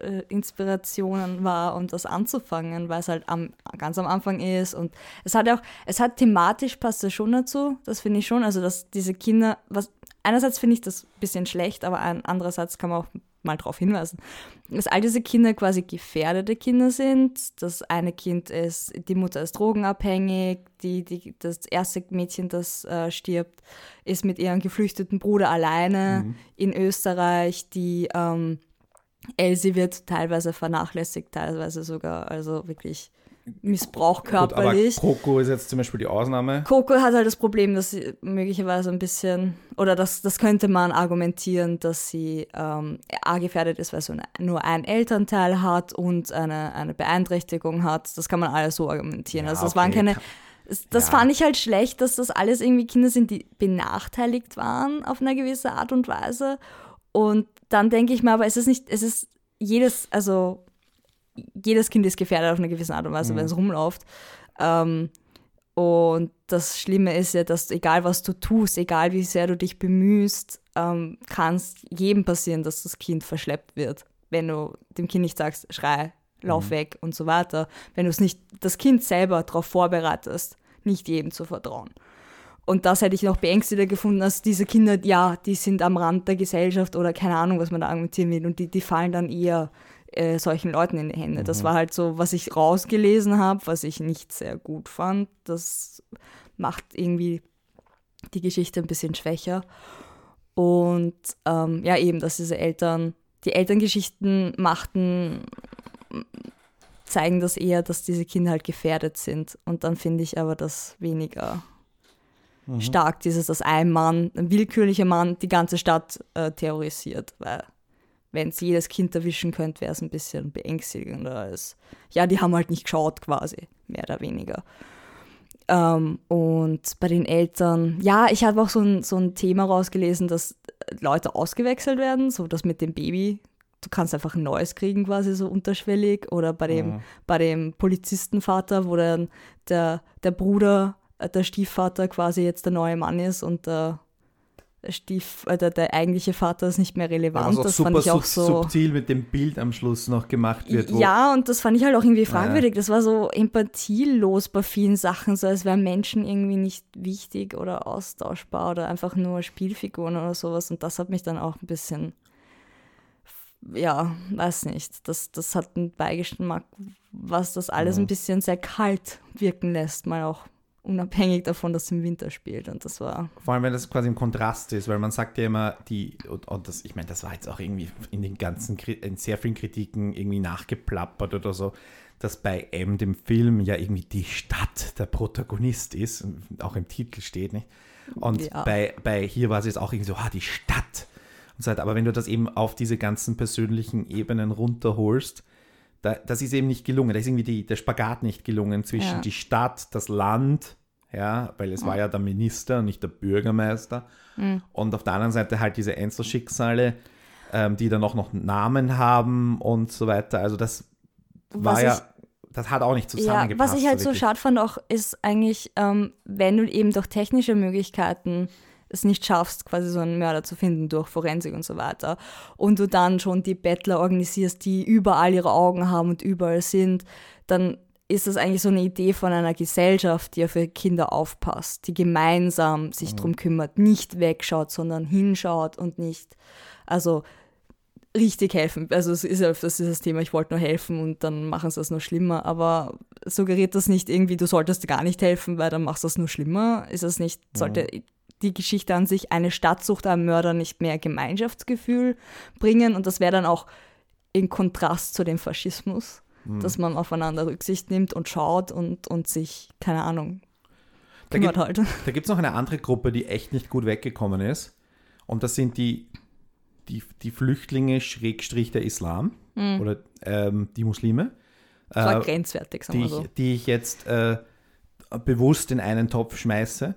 äh, Inspirationen war, um das anzufangen, weil es halt am, ganz am Anfang ist. Und es hat auch, es hat thematisch passt es schon dazu, das finde ich schon. Also, dass diese Kinder, was einerseits finde ich das ein bisschen schlecht, aber ein, andererseits kann man auch mal darauf hinweisen, dass all diese Kinder quasi gefährdete Kinder sind. Das eine Kind ist, die Mutter ist drogenabhängig, die, die, das erste Mädchen, das äh, stirbt, ist mit ihrem geflüchteten Bruder alleine in Österreich. Die ähm, Elsie wird teilweise vernachlässigt, teilweise sogar, also wirklich Missbrauch Gut, aber körperlich. Coco ist jetzt zum Beispiel die Ausnahme. Coco hat halt das Problem, dass sie möglicherweise ein bisschen, oder das, das könnte man argumentieren, dass sie ähm, A gefährdet ist, weil sie nur ein Elternteil hat und eine, eine Beeinträchtigung hat. Das kann man alles so argumentieren. Ja, also es okay, waren keine, Das, das Ja. fand ich halt schlecht, dass das alles irgendwie Kinder sind, die benachteiligt waren auf eine gewisse Art und Weise. Und dann denke ich mir, aber es ist nicht, es ist jedes, also jedes Kind ist gefährdet auf eine gewisse Art und Weise, wenn es rumläuft. Ähm, und das Schlimme ist ja, dass egal was du tust, egal wie sehr du dich bemühst, ähm, kann es jedem passieren, dass das Kind verschleppt wird. Wenn du dem Kind nicht sagst, schrei, lauf weg und so weiter. Wenn du es nicht, das Kind selber darauf vorbereitest, nicht jedem zu vertrauen. Und das hätte ich noch beängstigender gefunden, als diese Kinder, ja, die sind am Rand der Gesellschaft oder keine Ahnung, was man da argumentieren will. Und die, die fallen dann eher äh, solchen Leuten in die Hände. Das war halt so, was ich rausgelesen habe, was ich nicht sehr gut fand. Das macht irgendwie die Geschichte ein bisschen schwächer. Und ähm, ja, eben, dass diese Eltern, die Elterngeschichten machten, zeigen das eher, dass diese Kinder halt gefährdet sind. Und dann finde ich aber das weniger stark, dieses, dass ein Mann, ein willkürlicher Mann, die ganze Stadt äh, terrorisiert. Weil wenn es jedes Kind erwischen könnte, wäre es ein bisschen beängstigender als, ja, die haben halt nicht geschaut quasi, mehr oder weniger. Ähm, und bei den Eltern, ja, ich habe auch so ein, so ein Thema rausgelesen, dass Leute ausgewechselt werden, so das mit dem Baby. Du kannst einfach ein neues kriegen, quasi so unterschwellig. Oder bei dem, bei dem Polizistenvater, wo dann der, der Bruder, der Stiefvater quasi jetzt der neue Mann ist und der, Stief, äh, der, der eigentliche Vater ist nicht mehr relevant. Auch das super fand ich auch so. subtil mit dem Bild am Schluss noch gemacht wird. Ja, und das fand ich halt auch irgendwie fragwürdig. Das war so empathielos bei vielen Sachen, so als wären Menschen irgendwie nicht wichtig oder austauschbar oder einfach nur Spielfiguren oder sowas. Und das hat mich dann auch ein bisschen, ja, weiß nicht. Das, das hat einen Beigeschmack, was das alles ein bisschen sehr kalt wirken lässt, mal auch unabhängig davon, dass es im Winter spielt. Und das war Vor allem, wenn das quasi im Kontrast ist, weil man sagt ja immer, die, und, und das, ich meine, das war jetzt auch irgendwie in den ganzen, in sehr vielen Kritiken irgendwie nachgeplappert oder so, dass bei M, dem Film, ja irgendwie die Stadt der Protagonist ist, auch im Titel steht, nicht? Und Ja. bei, bei hier war es jetzt auch irgendwie so, ah, die Stadt. Und so. Aber wenn du das eben auf diese ganzen persönlichen Ebenen runterholst, da, das ist eben nicht gelungen. Da ist irgendwie die, der Spagat nicht gelungen zwischen Ja. die Stadt, das Land, ja, weil es war ja der Minister und nicht der Bürgermeister. Und auf der anderen Seite halt diese Einzelschicksale, ähm, die dann auch noch Namen haben und so weiter. Also das war Was ja, ich- das hat auch nicht Ja, zusammengepasst. was ich halt so schade fand auch, ist eigentlich, ähm, wenn du eben durch technische Möglichkeiten es nicht schaffst, quasi so einen Mörder zu finden durch Forensik und so weiter, und du dann schon die Bettler organisierst, die überall ihre Augen haben und überall sind, dann ist das eigentlich so eine Idee von einer Gesellschaft, die auf ihre Kinder aufpasst, die gemeinsam sich drum kümmert, nicht wegschaut, sondern hinschaut und nicht, also richtig helfen. Also es ist ja öfters dieses Thema, ich wollte nur helfen und dann machen sie das nur schlimmer, aber suggeriert das nicht irgendwie, du solltest gar nicht helfen, weil dann machst du es nur schlimmer? Ist das nicht, sollte die Geschichte an sich eine Stadtsucht einem Mörder nicht mehr Gemeinschaftsgefühl bringen und das wäre dann auch in Kontrast zu dem Faschismus, dass man aufeinander Rücksicht nimmt und schaut und, und sich, keine Ahnung, Da gibt- halt. Da gibt es noch eine andere Gruppe, die echt nicht gut weggekommen ist. Und das sind die, die, die Flüchtlinge, Schrägstrich der Islam oder ähm, die Muslime, Das war äh, grenzwertig, sagen die, wir so. ich, die ich jetzt äh, bewusst in einen Topf schmeiße.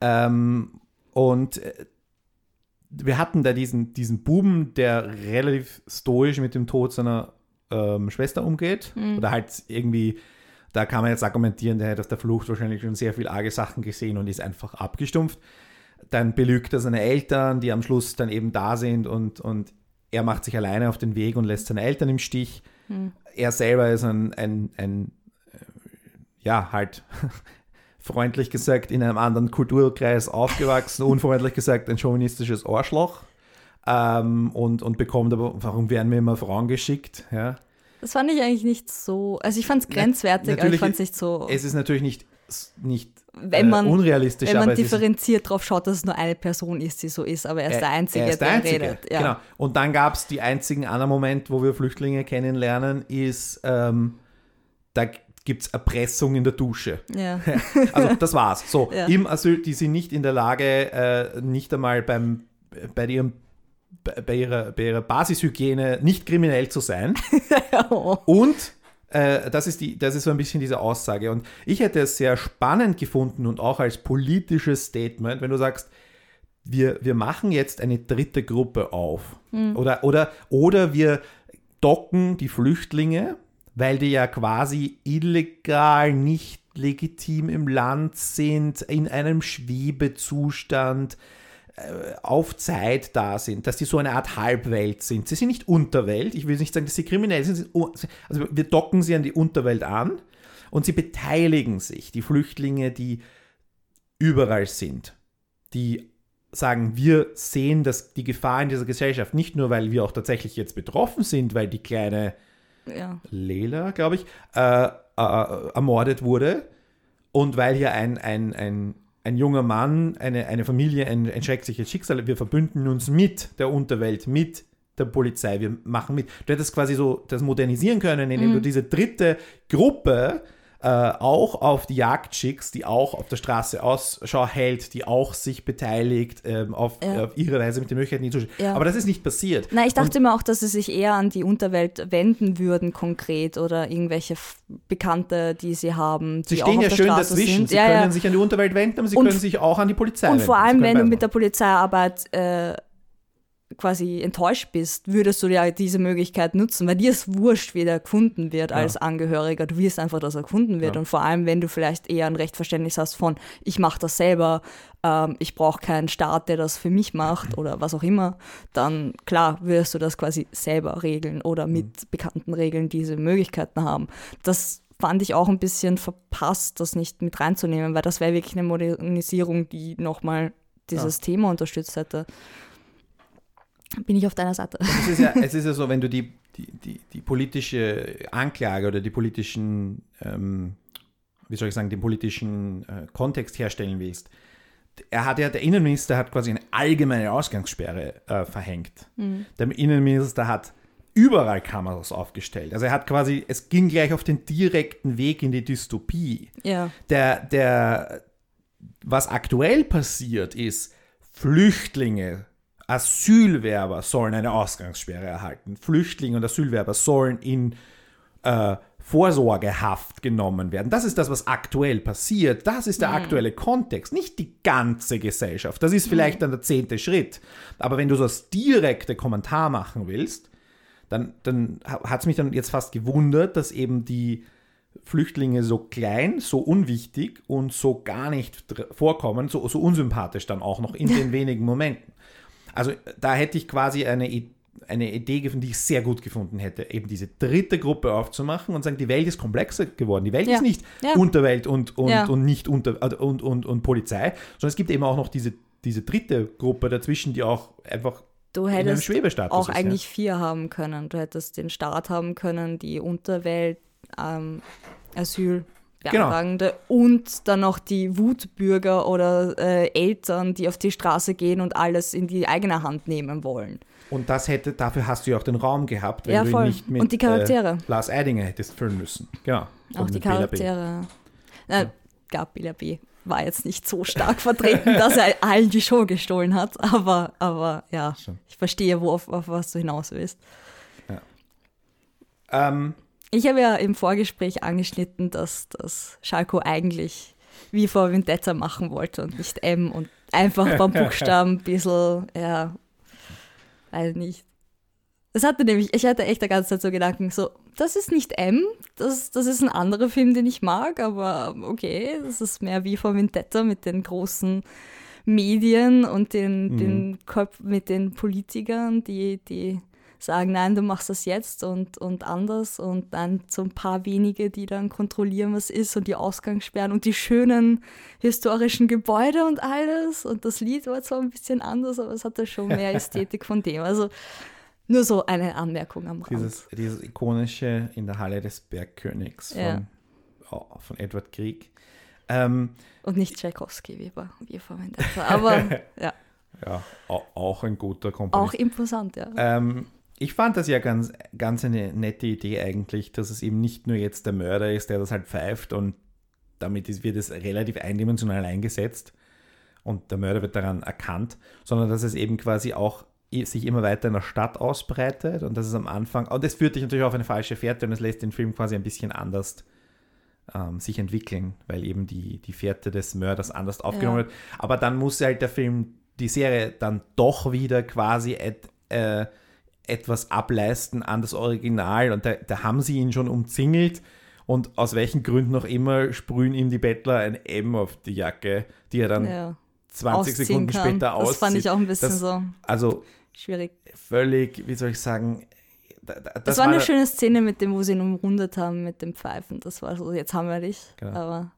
Ähm, und äh, wir hatten da diesen, diesen Buben, der relativ stoisch mit dem Tod seiner ähm, Schwester umgeht. Oder halt irgendwie, da kann man jetzt argumentieren, der hat auf der Flucht wahrscheinlich schon sehr viel arge Sachen gesehen und ist einfach abgestumpft. Dann belügt er seine Eltern, die am Schluss dann eben da sind und, und er macht sich alleine auf den Weg und lässt seine Eltern im Stich. Er selber ist ein, ein, ein äh, ja, halt freundlich gesagt in einem anderen Kulturkreis aufgewachsen, unfreundlich gesagt ein chauvinistisches Arschloch. Ähm, und, und bekommt aber, warum werden mir immer Frauen geschickt? Ja. Das fand ich eigentlich nicht so, also ich fand es grenzwertig, aber ich fand es nicht so, Es ist natürlich nicht, nicht wenn man, äh, unrealistisch, wenn man ist, differenziert drauf schaut, dass es nur eine Person ist, die so ist, aber er ist der Einzige, er ist der, Einzige. redet. Ja. Genau. Und dann gab es die einzigen anderen Moment, wo wir Flüchtlinge kennenlernen, ist, ähm, da gibt es Erpressung in der Dusche. Ja. Also das war's. So, Ja. im Asyl, die sind nicht in der Lage, äh, nicht einmal beim, bei, ihrem, bei, ihrer, bei ihrer Basishygiene nicht kriminell zu sein. Oh. Und äh, das, ist die, das ist so ein bisschen diese Aussage. Und ich hätte es sehr spannend gefunden und auch als politisches Statement, wenn du sagst, wir, wir machen jetzt eine dritte Gruppe auf. Oder, oder, oder wir docken die Flüchtlinge, weil die ja quasi illegal nicht legitim im Land sind, in einem Schwebezustand äh, auf Zeit da sind, dass die so eine Art Halbwelt sind. Sie sind nicht Unterwelt, ich will nicht sagen, dass sie kriminell sind, also wir docken sie an die Unterwelt an und sie beteiligen sich, die Flüchtlinge, die überall sind, die sagen, wir sehen das, die Gefahr in dieser Gesellschaft nicht nur, weil wir auch tatsächlich jetzt betroffen sind, weil die kleine Ja. Lela, glaube ich, äh, äh, ermordet wurde und weil hier ein, ein, ein, ein junger Mann, eine, eine Familie, ein, ein schreckliches Schicksal, wir verbünden uns mit der Unterwelt, mit der Polizei, wir machen mit. Du hättest quasi so das modernisieren können, indem du diese dritte Gruppe äh, auch auf die Jagd schickst, die auch auf der Straße Ausschau hält, die auch sich beteiligt ähm, auf, Ja. auf ihre Weise mit den Möglichkeiten, die zu Ja. Aber das ist nicht passiert. Na, ich dachte immer auch, dass sie sich eher an die Unterwelt wenden würden, konkret, oder irgendwelche Bekannte, die sie haben, die Sie auch stehen auf ja der schön Straße dazwischen. sind. Sie ja, können sich an die Unterwelt wenden, aber sie Und- können sich auch an die Polizei Und wenden. vor Sie allem, wenn du mit der Polizeiarbeit äh, quasi enttäuscht bist, würdest du ja diese Möglichkeit nutzen, weil dir ist wurscht, wie der gefunden wird als Angehöriger. Du wirst einfach, dass er gefunden wird. Ja. Und vor allem, wenn du vielleicht eher ein Rechtverständnis hast von, ich mache das selber, ähm, ich brauche keinen Staat, der das für mich macht oder was auch immer, dann klar wirst du das quasi selber regeln oder mit bekannten Regeln diese Möglichkeiten haben. Das fand ich auch ein bisschen verpasst, das nicht mit reinzunehmen, weil das wäre wirklich eine Modernisierung, die nochmal dieses Thema unterstützt hätte. Bin ich auf deiner Seite. Es ist, ja, es ist ja so, wenn du die, die, die, die politische Anklage oder die politischen, ähm, wie soll ich sagen, den politischen äh, Kontext herstellen willst. Er hat ja, der Innenminister hat quasi eine allgemeine Ausgangssperre äh, verhängt. Der Innenminister hat überall Kameras aufgestellt. Also er hat quasi, es ging gleich auf den direkten Weg in die Dystopie. Ja. der, der, was aktuell passiert, ist, Flüchtlinge, Asylwerber sollen eine Ausgangssperre erhalten. Flüchtlinge und Asylwerber sollen in äh, Vorsorgehaft genommen werden. Das ist das, was aktuell passiert. Das ist der aktuelle Kontext, nicht die ganze Gesellschaft. Das ist vielleicht dann der zehnte Schritt. Aber wenn du so das direkte Kommentar machen willst, dann, dann hat es mich dann jetzt fast gewundert, dass eben die Flüchtlinge so klein, so unwichtig und so gar nicht vorkommen, so, so unsympathisch dann auch noch in den wenigen Momenten. Also da hätte ich quasi eine, eine Idee gefunden, die ich sehr gut gefunden hätte, eben diese dritte Gruppe aufzumachen und sagen, die Welt ist komplexer geworden. Die Welt Ja. ist nicht Ja. Unterwelt und, und, Ja. und nicht unter, also und, und, und Polizei, sondern es gibt eben auch noch diese, diese dritte Gruppe dazwischen, die auch einfach Du in einem hättest auch ist. eigentlich vier haben können. Du hättest den Staat haben können, die Unterwelt, ähm, Asyl. Genau. Beantragende und dann noch die Wutbürger oder äh, Eltern, die auf die Straße gehen und alles in die eigene Hand nehmen wollen. ja. Und das hätte, dafür hast du ja auch den Raum gehabt, wenn Ja, du nicht mit Und die Charaktere. Äh, Lars Eidinger hättest füllen müssen. Genau. Auch die. Charaktere. Na, gab Bela B. war jetzt nicht so stark vertreten, dass er allen die Show gestohlen hat, aber, aber ja, Stimmt. ich verstehe, wo, auf, auf was du hinaus willst. Ähm, Ich habe ja im Vorgespräch angeschnitten, dass, dass Schalko eigentlich wie vor Vendetta machen wollte und nicht M und einfach beim Buchstaben ein bisschen, ja, weiß nicht. Das hatte nämlich, ich hatte echt die ganze Zeit so Gedanken, so, das ist nicht M, das, das ist ein anderer Film, den ich mag, aber okay, das ist mehr wie vor Vendetta mit den großen Medien und den, den Köp mit den Politikern, die, die sagen, nein, du machst das jetzt und, und anders und dann so ein paar wenige, die dann kontrollieren, was ist und die Ausgangssperren und die schönen historischen Gebäude und alles und das Lied war zwar ein bisschen anders, aber es hatte schon mehr Ästhetik von dem. Also nur so eine Anmerkung am Rand. dieses, dieses ikonische in der Halle des Bergkönigs von, Ja. oh, von Edward Grieg. Ähm, Und nicht Tchaikovsky, wie bei vor Vendetta. Aber ja, ja, au- auch ein guter Komponist. auch imposant, ja. Ähm, ich fand das ja ganz, ganz eine nette Idee eigentlich, dass es eben nicht nur jetzt der Mörder ist, der das halt pfeift und damit ist, wird es relativ eindimensional eingesetzt und der Mörder wird daran erkannt, sondern dass es eben quasi auch sich immer weiter in der Stadt ausbreitet und das ist am Anfang, und das führt dich natürlich auf eine falsche Fährte und es lässt den Film quasi ein bisschen anders ähm, sich entwickeln, weil eben die, die Fährte des Mörders anders aufgenommen Ja. wird. Aber dann muss halt der Film, die Serie dann doch wieder quasi et, äh, etwas ableisten an das Original und da, da haben sie ihn schon umzingelt und aus welchen Gründen auch immer sprühen ihm die Bettler ein M auf die Jacke, die er dann Ja. 20 Ausziehen Sekunden kann. später auszieht. Das fand ich auch ein bisschen Das- so Also schwierig. völlig, wie soll ich sagen, da- da- Das, war eine war- schöne Szene mit dem, wo sie ihn umrundet haben mit dem Pfeifen. Das war so, jetzt haben wir dich. Genau. Aber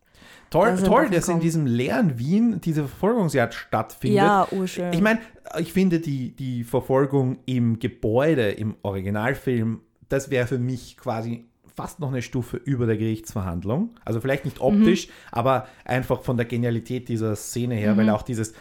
Toll, Da sind toll dass in diesem leeren Wien diese Verfolgungsjagd stattfindet. ja, urschön. Ich meine, ich finde die, die Verfolgung im Gebäude, im Originalfilm, das wäre für mich quasi fast noch eine Stufe über der Gerichtsverhandlung. Also vielleicht nicht optisch, aber einfach von der Genialität dieser Szene her, weil auch dieses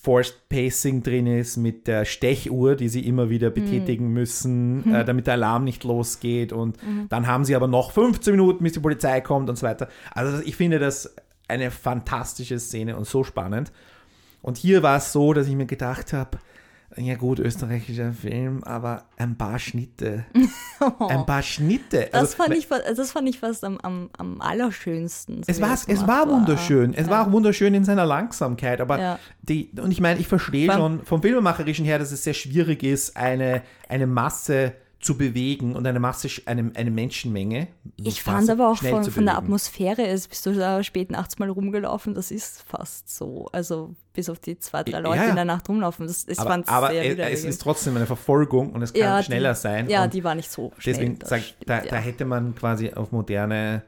Forced Pacing drin ist mit der Stechuhr, die sie immer wieder betätigen müssen, äh, damit der Alarm nicht losgeht. Und dann haben sie aber noch 15 Minuten, bis die Polizei kommt und so weiter. Also ich finde das eine fantastische Szene und so spannend. Und hier war es so, dass ich mir gedacht habe, ja gut, österreichischer Film, aber ein paar Schnitte. Ein paar Schnitte. das, Also, fand ich, fa- das fand ich fast am, am, am allerschönsten. so es war, es war wunderschön. Es Ja. war auch wunderschön in seiner Langsamkeit. Aber Ja. die, und ich meine, ich verstehe schon vom Filmemacherischen her, dass es sehr schwierig ist, eine, eine Masse zu bewegen und eine Masse, eine, eine Menschenmenge. Ich fand aber auch von, von der. Atmosphäre, ist, bist du da spät nachts mal rumgelaufen, das ist fast so. Also bis auf die zwei, drei Ja, Leute ja. in der Nacht rumlaufen. Das, ich Aber, fand aber sehr es, es ist trotzdem eine Verfolgung und es kann Ja, schneller die, sein. Ja, die war nicht so schnell. Deswegen sag, stimmt, da, ja. da hätte man quasi auf moderne,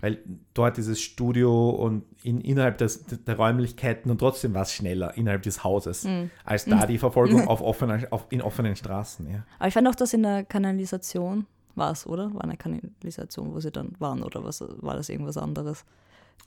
weil dort dieses Studio und in, innerhalb des, der Räumlichkeiten und trotzdem war es schneller innerhalb des Hauses, Hm. als da die Verfolgung auf offener, auf, in offenen Straßen. Ja. Aber ich fand auch, dass in der Kanalisation war es, oder? War eine Kanalisation, wo sie dann waren, oder was war das irgendwas anderes?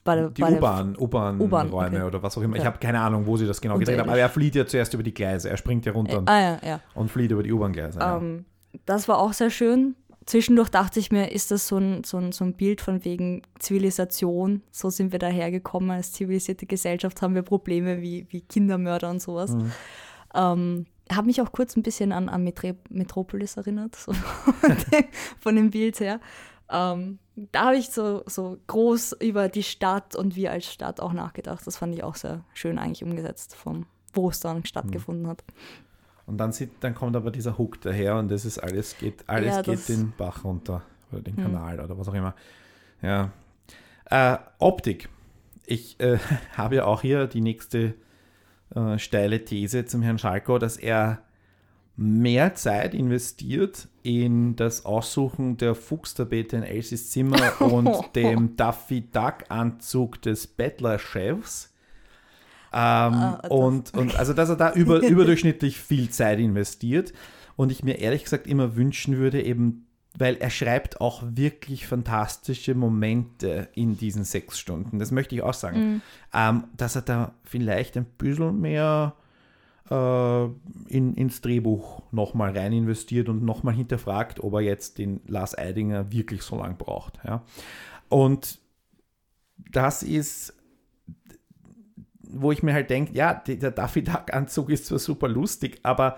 Bei der, Die U-Bahn, U-Bahn-Räume U-Bahn, okay. oder was auch immer. Ich Ja. habe keine Ahnung, wo sie das genau gedreht haben, aber er flieht ja zuerst über die Gleise. Er springt ja runter Äh, und, ah ja, ja. und flieht über die U-Bahn-Gleise. ja. Ähm, das war auch sehr schön. Zwischendurch dachte ich mir, ist das so ein, so ein, so ein Bild von wegen Zivilisation? So sind wir dahergekommen. Als zivilisierte Gesellschaft haben wir Probleme wie, wie Kindermörder und sowas. Mhm. Ähm, habe mich auch kurz ein bisschen an, an Metropolis erinnert, so von, dem, Bild her. Ähm, da habe ich so, so groß über die Stadt und wir als Stadt auch nachgedacht. Das fand ich auch sehr schön eigentlich umgesetzt, vom, wo es dann stattgefunden hat. Und dann, sieht, dann kommt aber dieser Hook daher und das ist alles geht, alles Ja, geht den Bach runter oder den Hm. Kanal oder was auch immer. Ja. Äh, Optik. Ich äh, habe ja auch hier die nächste äh, steile These zum Herrn Schalko, dass er mehr Zeit investiert in das Aussuchen der Fuchstapete in Elsies Zimmer und dem Daffy Duck Anzug des Bettler-Chefs. Ähm, das- und, und also, dass er da über, überdurchschnittlich viel Zeit investiert und ich mir ehrlich gesagt immer wünschen würde, eben, weil er schreibt auch wirklich fantastische Momente in diesen sechs Stunden. Das möchte ich auch sagen. Ähm, dass er da vielleicht ein bisschen mehr äh, in, ins Drehbuch nochmal rein investiert und nochmal hinterfragt, ob er jetzt den Lars Eidinger wirklich so lang braucht. Ja? Und das ist, wo ich mir halt denke, ja, der Daffy Duck-Anzug ist zwar super lustig, aber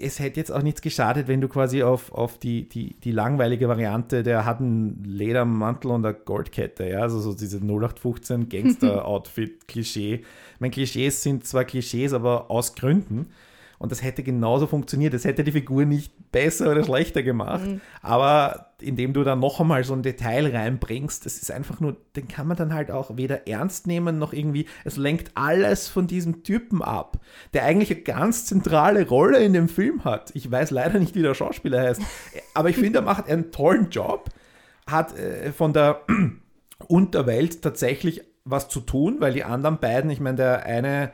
es hätte jetzt auch nichts geschadet, wenn du quasi auf, auf die, die, die langweilige Variante, der hat einen Ledermantel und eine Goldkette, ja, also so diese 0815 Gangster-Outfit-Klischee. Mein Klischees sind zwar Klischees, aber aus Gründen. Und das hätte genauso funktioniert. Das hätte die Figur nicht besser oder schlechter gemacht. Aber indem du da noch einmal so ein Detail reinbringst, das ist einfach nur, den kann man dann halt auch weder ernst nehmen noch irgendwie, es lenkt alles von diesem Typen ab, der eigentlich eine ganz zentrale Rolle in dem Film hat. Ich weiß leider nicht, wie der Schauspieler heißt, aber ich finde, er macht einen tollen Job, hat äh, von der Unterwelt tatsächlich was zu tun, weil die anderen beiden, ich meine, der eine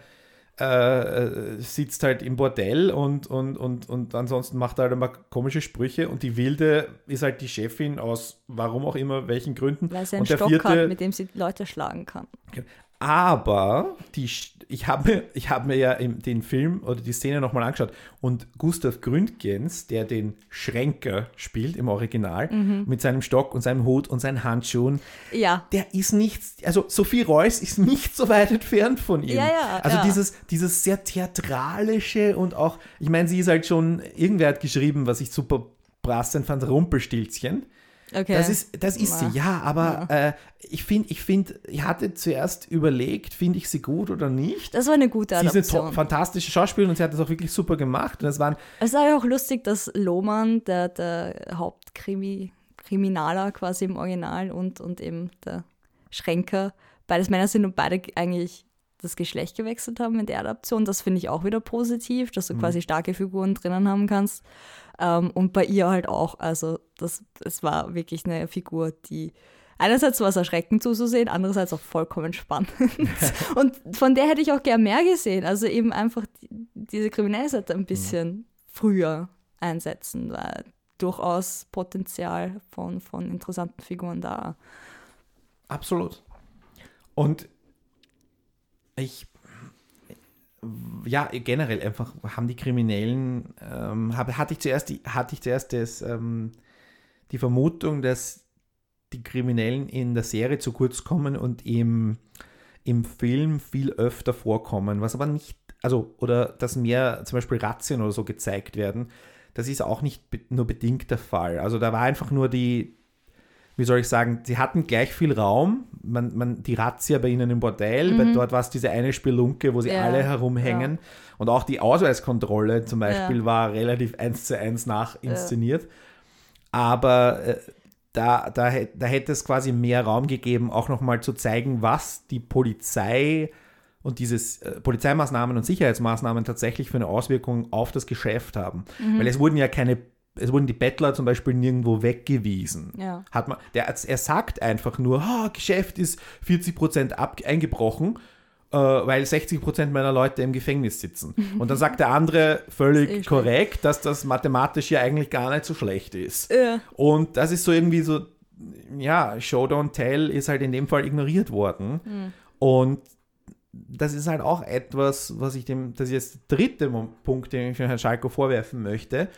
äh, sitzt halt im Bordell und, und, und, und ansonsten macht er halt immer komische Sprüche und die Wilde ist halt die Chefin aus warum auch immer, welchen Gründen. Weil sie einen und der Stock vierte, hat, mit dem sie Leute schlagen kann. Aber die, ich habe mir, ich hab mir ja den Film oder die Szene nochmal angeschaut und Gustav Gründgens, der den Schränker spielt im Original, mit seinem Stock und seinem Hut und seinen Handschuhen, Ja. der ist nicht, also Sophie Reuss ist nicht so weit entfernt von ihm. Ja, ja, also dieses, dieses sehr theatralische und auch, ich meine, sie ist halt schon, irgendwer hat geschrieben, was ich super prassend fand, Rumpelstilzchen. Okay. Das ist, das ist sie, ja, aber Äh, ich finde, ich finde, ich hatte zuerst überlegt, finde ich sie gut oder nicht. das war eine gute Sie ist eine Adaption. fantastische Schauspielerin und sie hat das auch wirklich super gemacht. Und es waren, Es war ja auch lustig, dass Lohmann, der, der Hauptkriminaler quasi im Original und, und eben der Schränker, beides Männer sind und beide eigentlich das Geschlecht gewechselt haben in der Adaption. Das finde ich auch wieder positiv, dass du quasi starke Figuren drinnen haben kannst. Ähm, und bei ihr halt auch. Also das, es war wirklich eine Figur, die einerseits war es erschreckend zuzusehen, andererseits auch vollkommen spannend. und von der hätte ich auch gern mehr gesehen. Also eben einfach die, diese kriminelle Seite ein bisschen früher einsetzen, weil durchaus Potenzial von, von interessanten Figuren da. Absolut. Und ich, ja, generell einfach haben die Kriminellen, ähm, hab, hatte ich zuerst, die, hatte ich zuerst das, ähm, die Vermutung, dass die Kriminellen in der Serie zu kurz kommen und im, im Film viel öfter vorkommen, was aber nicht, also, oder dass mehr zum Beispiel Razzien oder so gezeigt werden. Das ist auch nicht be nur bedingt der Fall. Also da war einfach nur die, wie soll ich sagen, sie hatten gleich viel Raum. Man, man, die Razzia bei ihnen im Bordell, bei, dort war es diese eine Spelunke, wo sie Ja, alle herumhängen. Und auch die Ausweiskontrolle zum Beispiel Ja. war relativ eins zu eins nachinszeniert. Aber äh, da, da, da hätte es quasi mehr Raum gegeben, auch nochmal zu zeigen, was die Polizei und dieses äh, Polizeimaßnahmen und Sicherheitsmaßnahmen tatsächlich für eine Auswirkung auf das Geschäft haben. Weil es wurden ja keine, es wurden die Bettler zum Beispiel nirgendwo weggewiesen. Ja. Hat man, der, er sagt einfach nur, "Ah, Geschäft ist 40% ab, eingebrochen, äh, weil 60% meiner Leute im Gefängnis sitzen. Und dann sagt der andere völlig korrekt, dass das mathematisch ja eigentlich gar nicht so schlecht ist. Ja. Und das ist so irgendwie so, ja, Show Don't Tell ist halt in dem Fall ignoriert worden. Und das ist halt auch etwas, was ich dem, das ist jetzt der dritte Punkt, den ich Herrn Schalko vorwerfen möchte,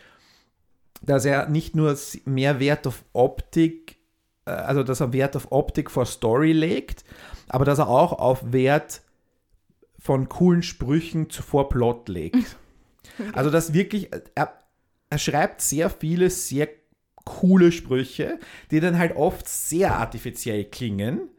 dass er nicht nur mehr Wert auf Optik, äh, also dass er Wert auf Optik vor Story legt, aber dass er auch auf Wert von coolen Sprüchen zuvor Plot legt. Also dass wirklich, er, er schreibt sehr viele sehr coole Sprüche, die dann halt oft sehr artifiziell klingen,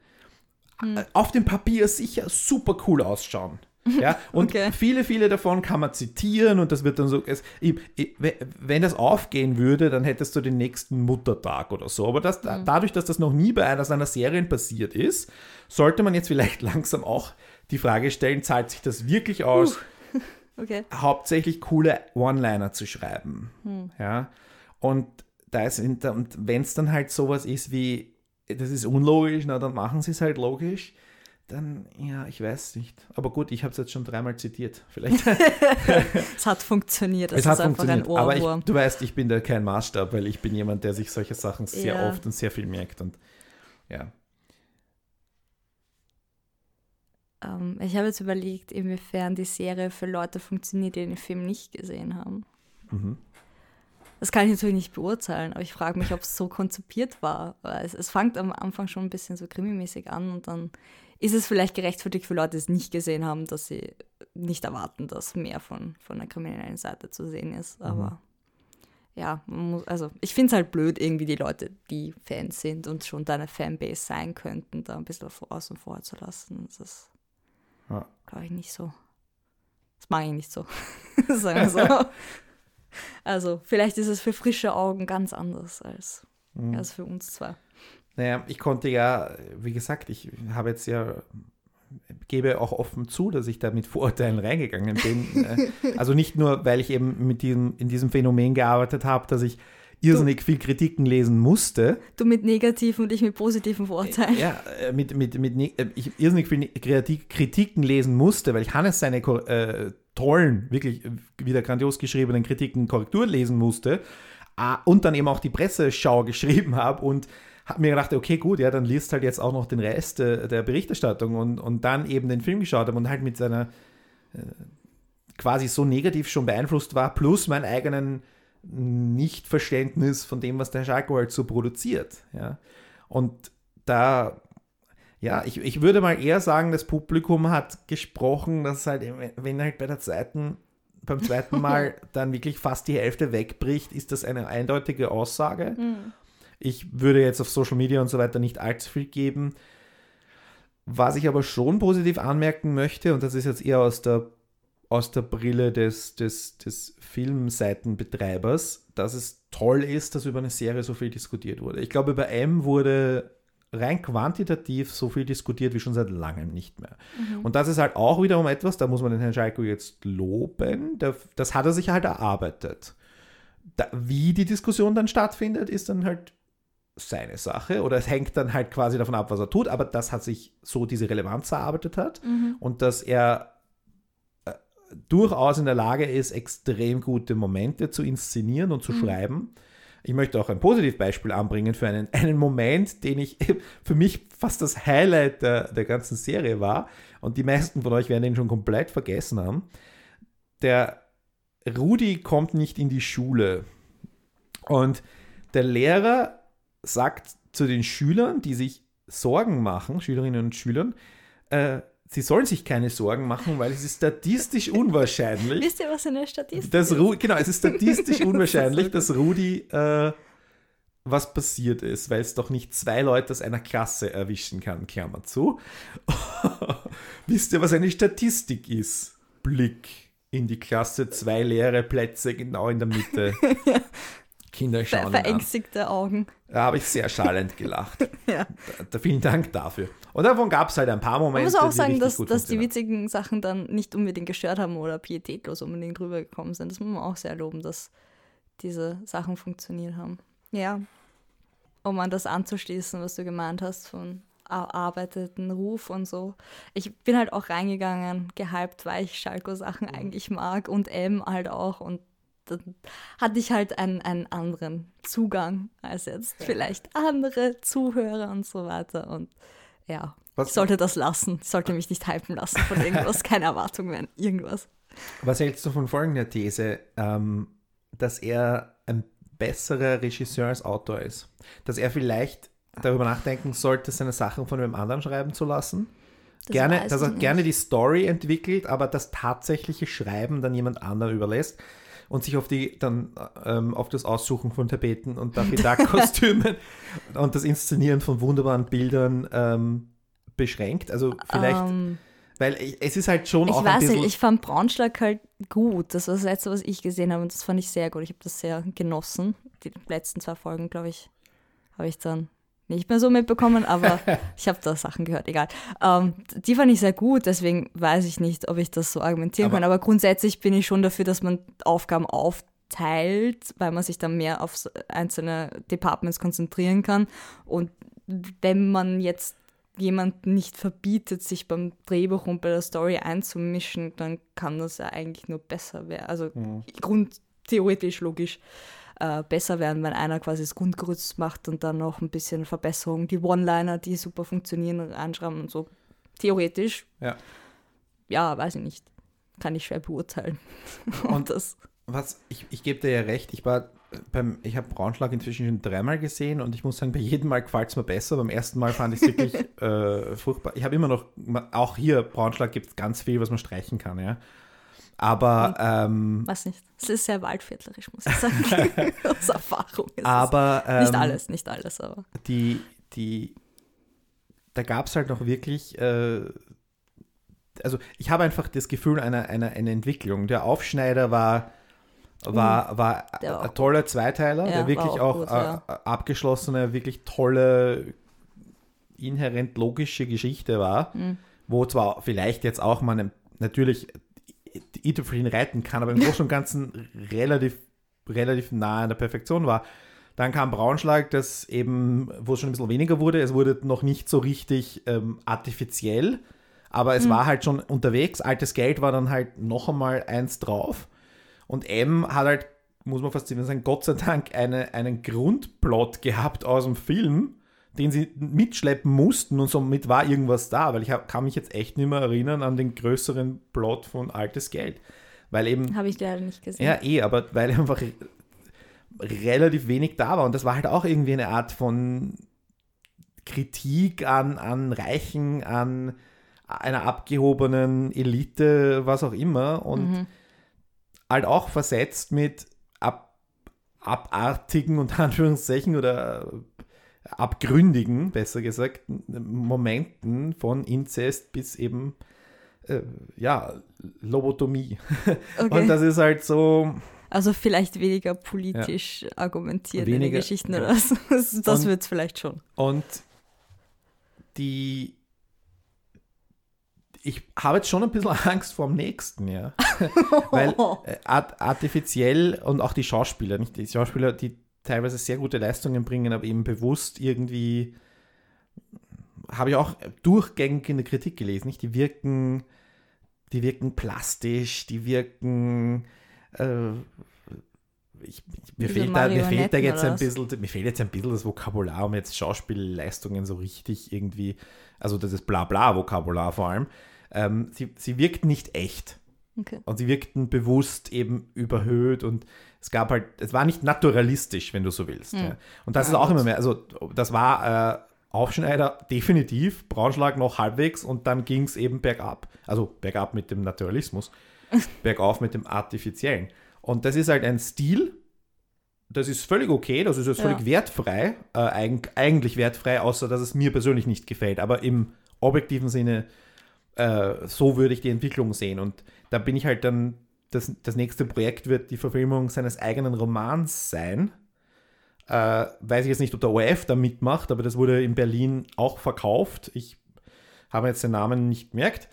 äh, auf dem Papier sicher super cool ausschauen. Ja, und Okay. viele, viele davon kann man zitieren und das wird dann so, es, ich, ich, we- wenn das aufgehen würde, dann hättest du den nächsten Muttertag oder so. Aber das, da- dadurch, dass das noch nie bei einer seiner Serien passiert ist, sollte man jetzt vielleicht langsam auch die Frage stellen, zahlt sich das wirklich aus, Okay. hauptsächlich coole One-Liner zu schreiben. Ja. Und da ist und wenn es dann halt sowas ist wie, das ist unlogisch, na dann machen sie es halt logisch. Dann, ja, ich weiß nicht. Aber gut, ich habe es jetzt schon dreimal zitiert. Vielleicht. Es hat funktioniert. Es, es hat ist einfach funktioniert. Aber ich, du weißt, ich bin da kein Maßstab, weil ich bin jemand, der sich solche Sachen sehr Ja. oft und sehr viel merkt. Und ja. Ähm, ich habe jetzt überlegt, inwiefern die Serie für Leute funktioniert, die den Film nicht gesehen haben. Mhm. Das kann ich natürlich nicht beurteilen, aber ich frage mich, ob es so konzipiert war. Es, es fängt am Anfang schon ein bisschen so krimimäßig an und dann ist es vielleicht gerechtfertigt für Leute, die es nicht gesehen haben, dass sie nicht erwarten, dass mehr von, von der kriminellen Seite zu sehen ist. Aber ja, man muss, also ich finde es halt blöd, irgendwie die Leute, die Fans sind und schon deine Fanbase sein könnten, da ein bisschen außen vor zu lassen. Das ist, Ja. glaube ich, nicht so. Das mag ich nicht so. Sagen wir so. Also, vielleicht ist es für frische Augen ganz anders als, als für uns zwar. Naja, ich konnte ja, wie gesagt, ich habe jetzt ja, gebe auch offen zu, dass ich da mit Vorurteilen reingegangen bin. Äh, also nicht nur, weil ich eben mit diesem, in diesem Phänomen gearbeitet habe, dass ich irrsinnig viel Kritiken lesen musste. Du mit negativen und ich mit positiven Vorurteilen. Ja, äh, mit, mit, mit, ne- äh, ich irrsinnig viel Kritik, Kritiken lesen musste, weil ich Hannes seine äh, tollen, wirklich wieder grandios geschriebenen Kritiken Korrektur lesen musste und dann eben auch die Presseschau geschrieben habe und habe mir gedacht, okay, gut, ja, dann liest halt jetzt auch noch den Rest äh, der Berichterstattung und, und dann eben den Film geschaut habe und halt mit seiner äh, quasi so negativ schon beeinflusst war, plus mein eigenen Nichtverständnis von dem, was der Schalko halt so produziert. Ja. Und da, ja, ich, ich würde mal eher sagen, das Publikum hat gesprochen, dass halt, wenn halt bei der zweiten, beim zweiten Mal dann wirklich fast die Hälfte wegbricht, ist das eine eindeutige Aussage. Mhm. Ich würde jetzt auf Social Media und so weiter nicht allzu viel geben. Was ich aber schon positiv anmerken möchte, und das ist jetzt eher aus der, aus der Brille des, des, des Filmseitenbetreibers, dass es toll ist, dass über eine Serie so viel diskutiert wurde. Ich glaube, über M wurde rein quantitativ so viel diskutiert wie schon seit langem nicht mehr. Mhm. Und das ist halt auch wiederum etwas, da muss man den Herrn Schalko jetzt loben, das hat er sich halt erarbeitet. Da, wie die Diskussion dann stattfindet, ist dann halt seine Sache oder es hängt dann halt quasi davon ab, was er tut, aber dass hat sich so diese Relevanz erarbeitet hat mhm. und dass er äh, durchaus in der Lage ist, extrem gute Momente zu inszenieren und zu mhm. schreiben. Ich möchte auch ein Positivbeispiel anbringen für einen, einen Moment, den ich für mich fast das Highlight der, der ganzen Serie war. Und die meisten von euch werden den schon komplett vergessen haben. Der Rudi kommt nicht in die Schule. Und der Lehrer sagt zu den Schülern, die sich Sorgen machen, Schülerinnen und Schülern, äh, sie sollen sich keine Sorgen machen, weil es ist statistisch unwahrscheinlich. Wisst ihr, was eine Statistik Ru Genau, es ist statistisch unwahrscheinlich, dass Rudi äh, was passiert ist, weil es doch nicht zwei Leute aus einer Klasse erwischen kann, Klammer zu. Wisst ihr, was eine Statistik ist? Blick in die Klasse, zwei leere Plätze genau in der Mitte. Kinder schauen. Ver verängstigte. Augen. Da habe ich sehr schallend gelacht. ja. Da, da, vielen Dank dafür. Und davon gab es halt ein paar Momente. Ich muss auch sagen, dass, dass die witzigen Sachen dann nicht unbedingt gestört haben oder pietätlos unbedingt rübergekommen sind. Das muss man auch sehr loben, dass diese Sachen funktioniert haben. Ja. Um an das anzuschließen, was du gemeint hast von erarbeiteten Ruf und so. Ich bin halt auch reingegangen, gehypt, weil ich Schalko-Sachen mhm. eigentlich mag und M halt auch und dann hatte ich halt einen, einen anderen Zugang als jetzt vielleicht andere Zuhörer und so weiter. Und ja, Was? ich sollte das lassen. Ich sollte mich nicht hypen lassen von irgendwas, keine Erwartung mehr an irgendwas. Was hältst du von folgender These, ähm, dass er ein besserer Regisseur als Autor ist? Dass er vielleicht darüber nachdenken sollte, seine Sachen von einem anderen schreiben zu lassen? Das gerne, dass er nicht. gerne die Story entwickelt, aber das tatsächliche Schreiben dann jemand anderen überlässt und sich auf die dann ähm, auf das Aussuchen von Tapeten und Daffy Duck Kostümen und das Inszenieren von wunderbaren Bildern ähm, beschränkt. Also vielleicht, um, ähm, weil es ist halt schon ich auch weiß nicht, ich fand Braunschlag halt gut. Das war das letzte, was ich gesehen habe und das fand ich sehr gut. Ich habe das sehr genossen. Die letzten zwei Folgen, glaube ich, habe ich dann nicht mehr so mitbekommen, aber ich habe da Sachen gehört, egal. Ähm, die fand ich sehr gut, deswegen weiß ich nicht, ob ich das so argumentieren aber kann. Aber grundsätzlich bin ich schon dafür, dass man Aufgaben aufteilt, weil man sich dann mehr auf einzelne Departments konzentrieren kann. Und wenn man jetzt jemanden nicht verbietet, sich beim Drehbuch und bei der Story einzumischen, dann kann das ja eigentlich nur besser werden. Also mhm. grundtheoretisch logisch äh, besser werden, wenn einer quasi das Grundgerüst macht und dann noch ein bisschen Verbesserung, die One-Liner, die super funktionieren, anschreiben und so. Theoretisch. Ja. Ja, weiß ich nicht. Kann ich schwer beurteilen. Und das. Was, ich, ich gebe dir ja recht, ich war beim, ich habe Braunschlag inzwischen schon dreimal gesehen und ich muss sagen, bei jedem Mal gefällt es mir besser. Beim ersten Mal fand ich es wirklich äh, furchtbar. Ich habe immer noch, auch hier, Braunschlag gibt es ganz viel, was man streichen kann, ja. Aber. Ähm, Was nicht. Es ist sehr waldviertlerisch, muss ich sagen. Aus Erfahrung. Ist aber. Ähm, nicht alles, nicht alles, aber. Die, die. Da gab es halt noch wirklich. Äh, also, ich habe einfach das Gefühl einer, einer, einer Entwicklung. Der Aufschneider war. War, uh, war, war ein toller Zweiteiler, ja, der wirklich auch, auch gut, ja. abgeschlossene, wirklich tolle, inhärent logische Geschichte war, mhm. wo zwar vielleicht jetzt auch man natürlich Ito für ihn reiten kann, aber im Großen und Ganzen relativ, relativ nah an der Perfektion war. Dann kam Braunschlag, das eben, wo es schon ein bisschen weniger wurde. Es wurde noch nicht so richtig ähm, artifiziell, aber es mhm. war halt schon unterwegs. Altes Geld war dann halt noch einmal eins drauf. Und M hat halt, muss man fast sagen, Gott sei Dank eine, einen Grundplot gehabt aus dem Film, den sie mitschleppen mussten und somit war irgendwas da, weil ich hab, kann mich jetzt echt nicht mehr erinnern an den größeren Plot von Altes Geld. Weil eben. Habe ich leider nicht gesehen. Ja, eh, aber weil einfach relativ wenig da war. Und das war halt auch irgendwie eine Art von Kritik an, an Reichen, an einer abgehobenen Elite, was auch immer. Und Mhm. halt auch versetzt mit ab, abartigen und Anführungszeichen oder abgründigen, besser gesagt, Momenten von Inzest bis eben äh, ja, Lobotomie. Okay. Und das ist halt so, Also vielleicht weniger politisch argumentierte Weniger, Geschichten ja. oder so. Das, wird es vielleicht schon. Und die. Ich habe jetzt schon ein bisschen Angst vor dem nächsten, ja. Weil äh, art artifiziell und auch die Schauspieler, nicht die Schauspieler, die teilweise sehr gute Leistungen bringen, aber eben bewusst irgendwie, habe ich auch durchgängig in der Kritik gelesen, nicht? Die wirken, die wirken plastisch, die wirken, äh, ich, ich, mir, fehlt da, mir fehlt da jetzt ein bisschen, mir fehlt jetzt ein bisschen das Vokabular, um jetzt Schauspielleistungen so richtig irgendwie, also das ist Blabla-Vokabular vor allem. Ähm, sie, sie wirkt nicht echt. Okay. Und sie wirkten bewusst eben überhöht und es gab halt, es war nicht naturalistisch, wenn du so willst. Ja. Und das. Ja, ist auch immer mehr, also das war äh, Aufschneider definitiv, Braunschlag noch halbwegs und dann ging es eben bergab. Also bergab mit dem Naturalismus, bergauf mit dem Artifiziellen. Und das ist halt ein Stil, das ist völlig okay, das ist jetzt Ja. völlig wertfrei, äh, eig eigentlich wertfrei, außer dass es mir persönlich nicht gefällt. Aber im objektiven Sinne, äh, so würde ich die Entwicklung sehen. Und da bin ich halt dann, das, das nächste Projekt wird die Verfilmung seines eigenen Romans sein. Äh, weiß ich jetzt nicht, ob der ORF da mitmacht, aber das wurde in Berlin auch verkauft. Ich habe jetzt den Namen nicht gemerkt,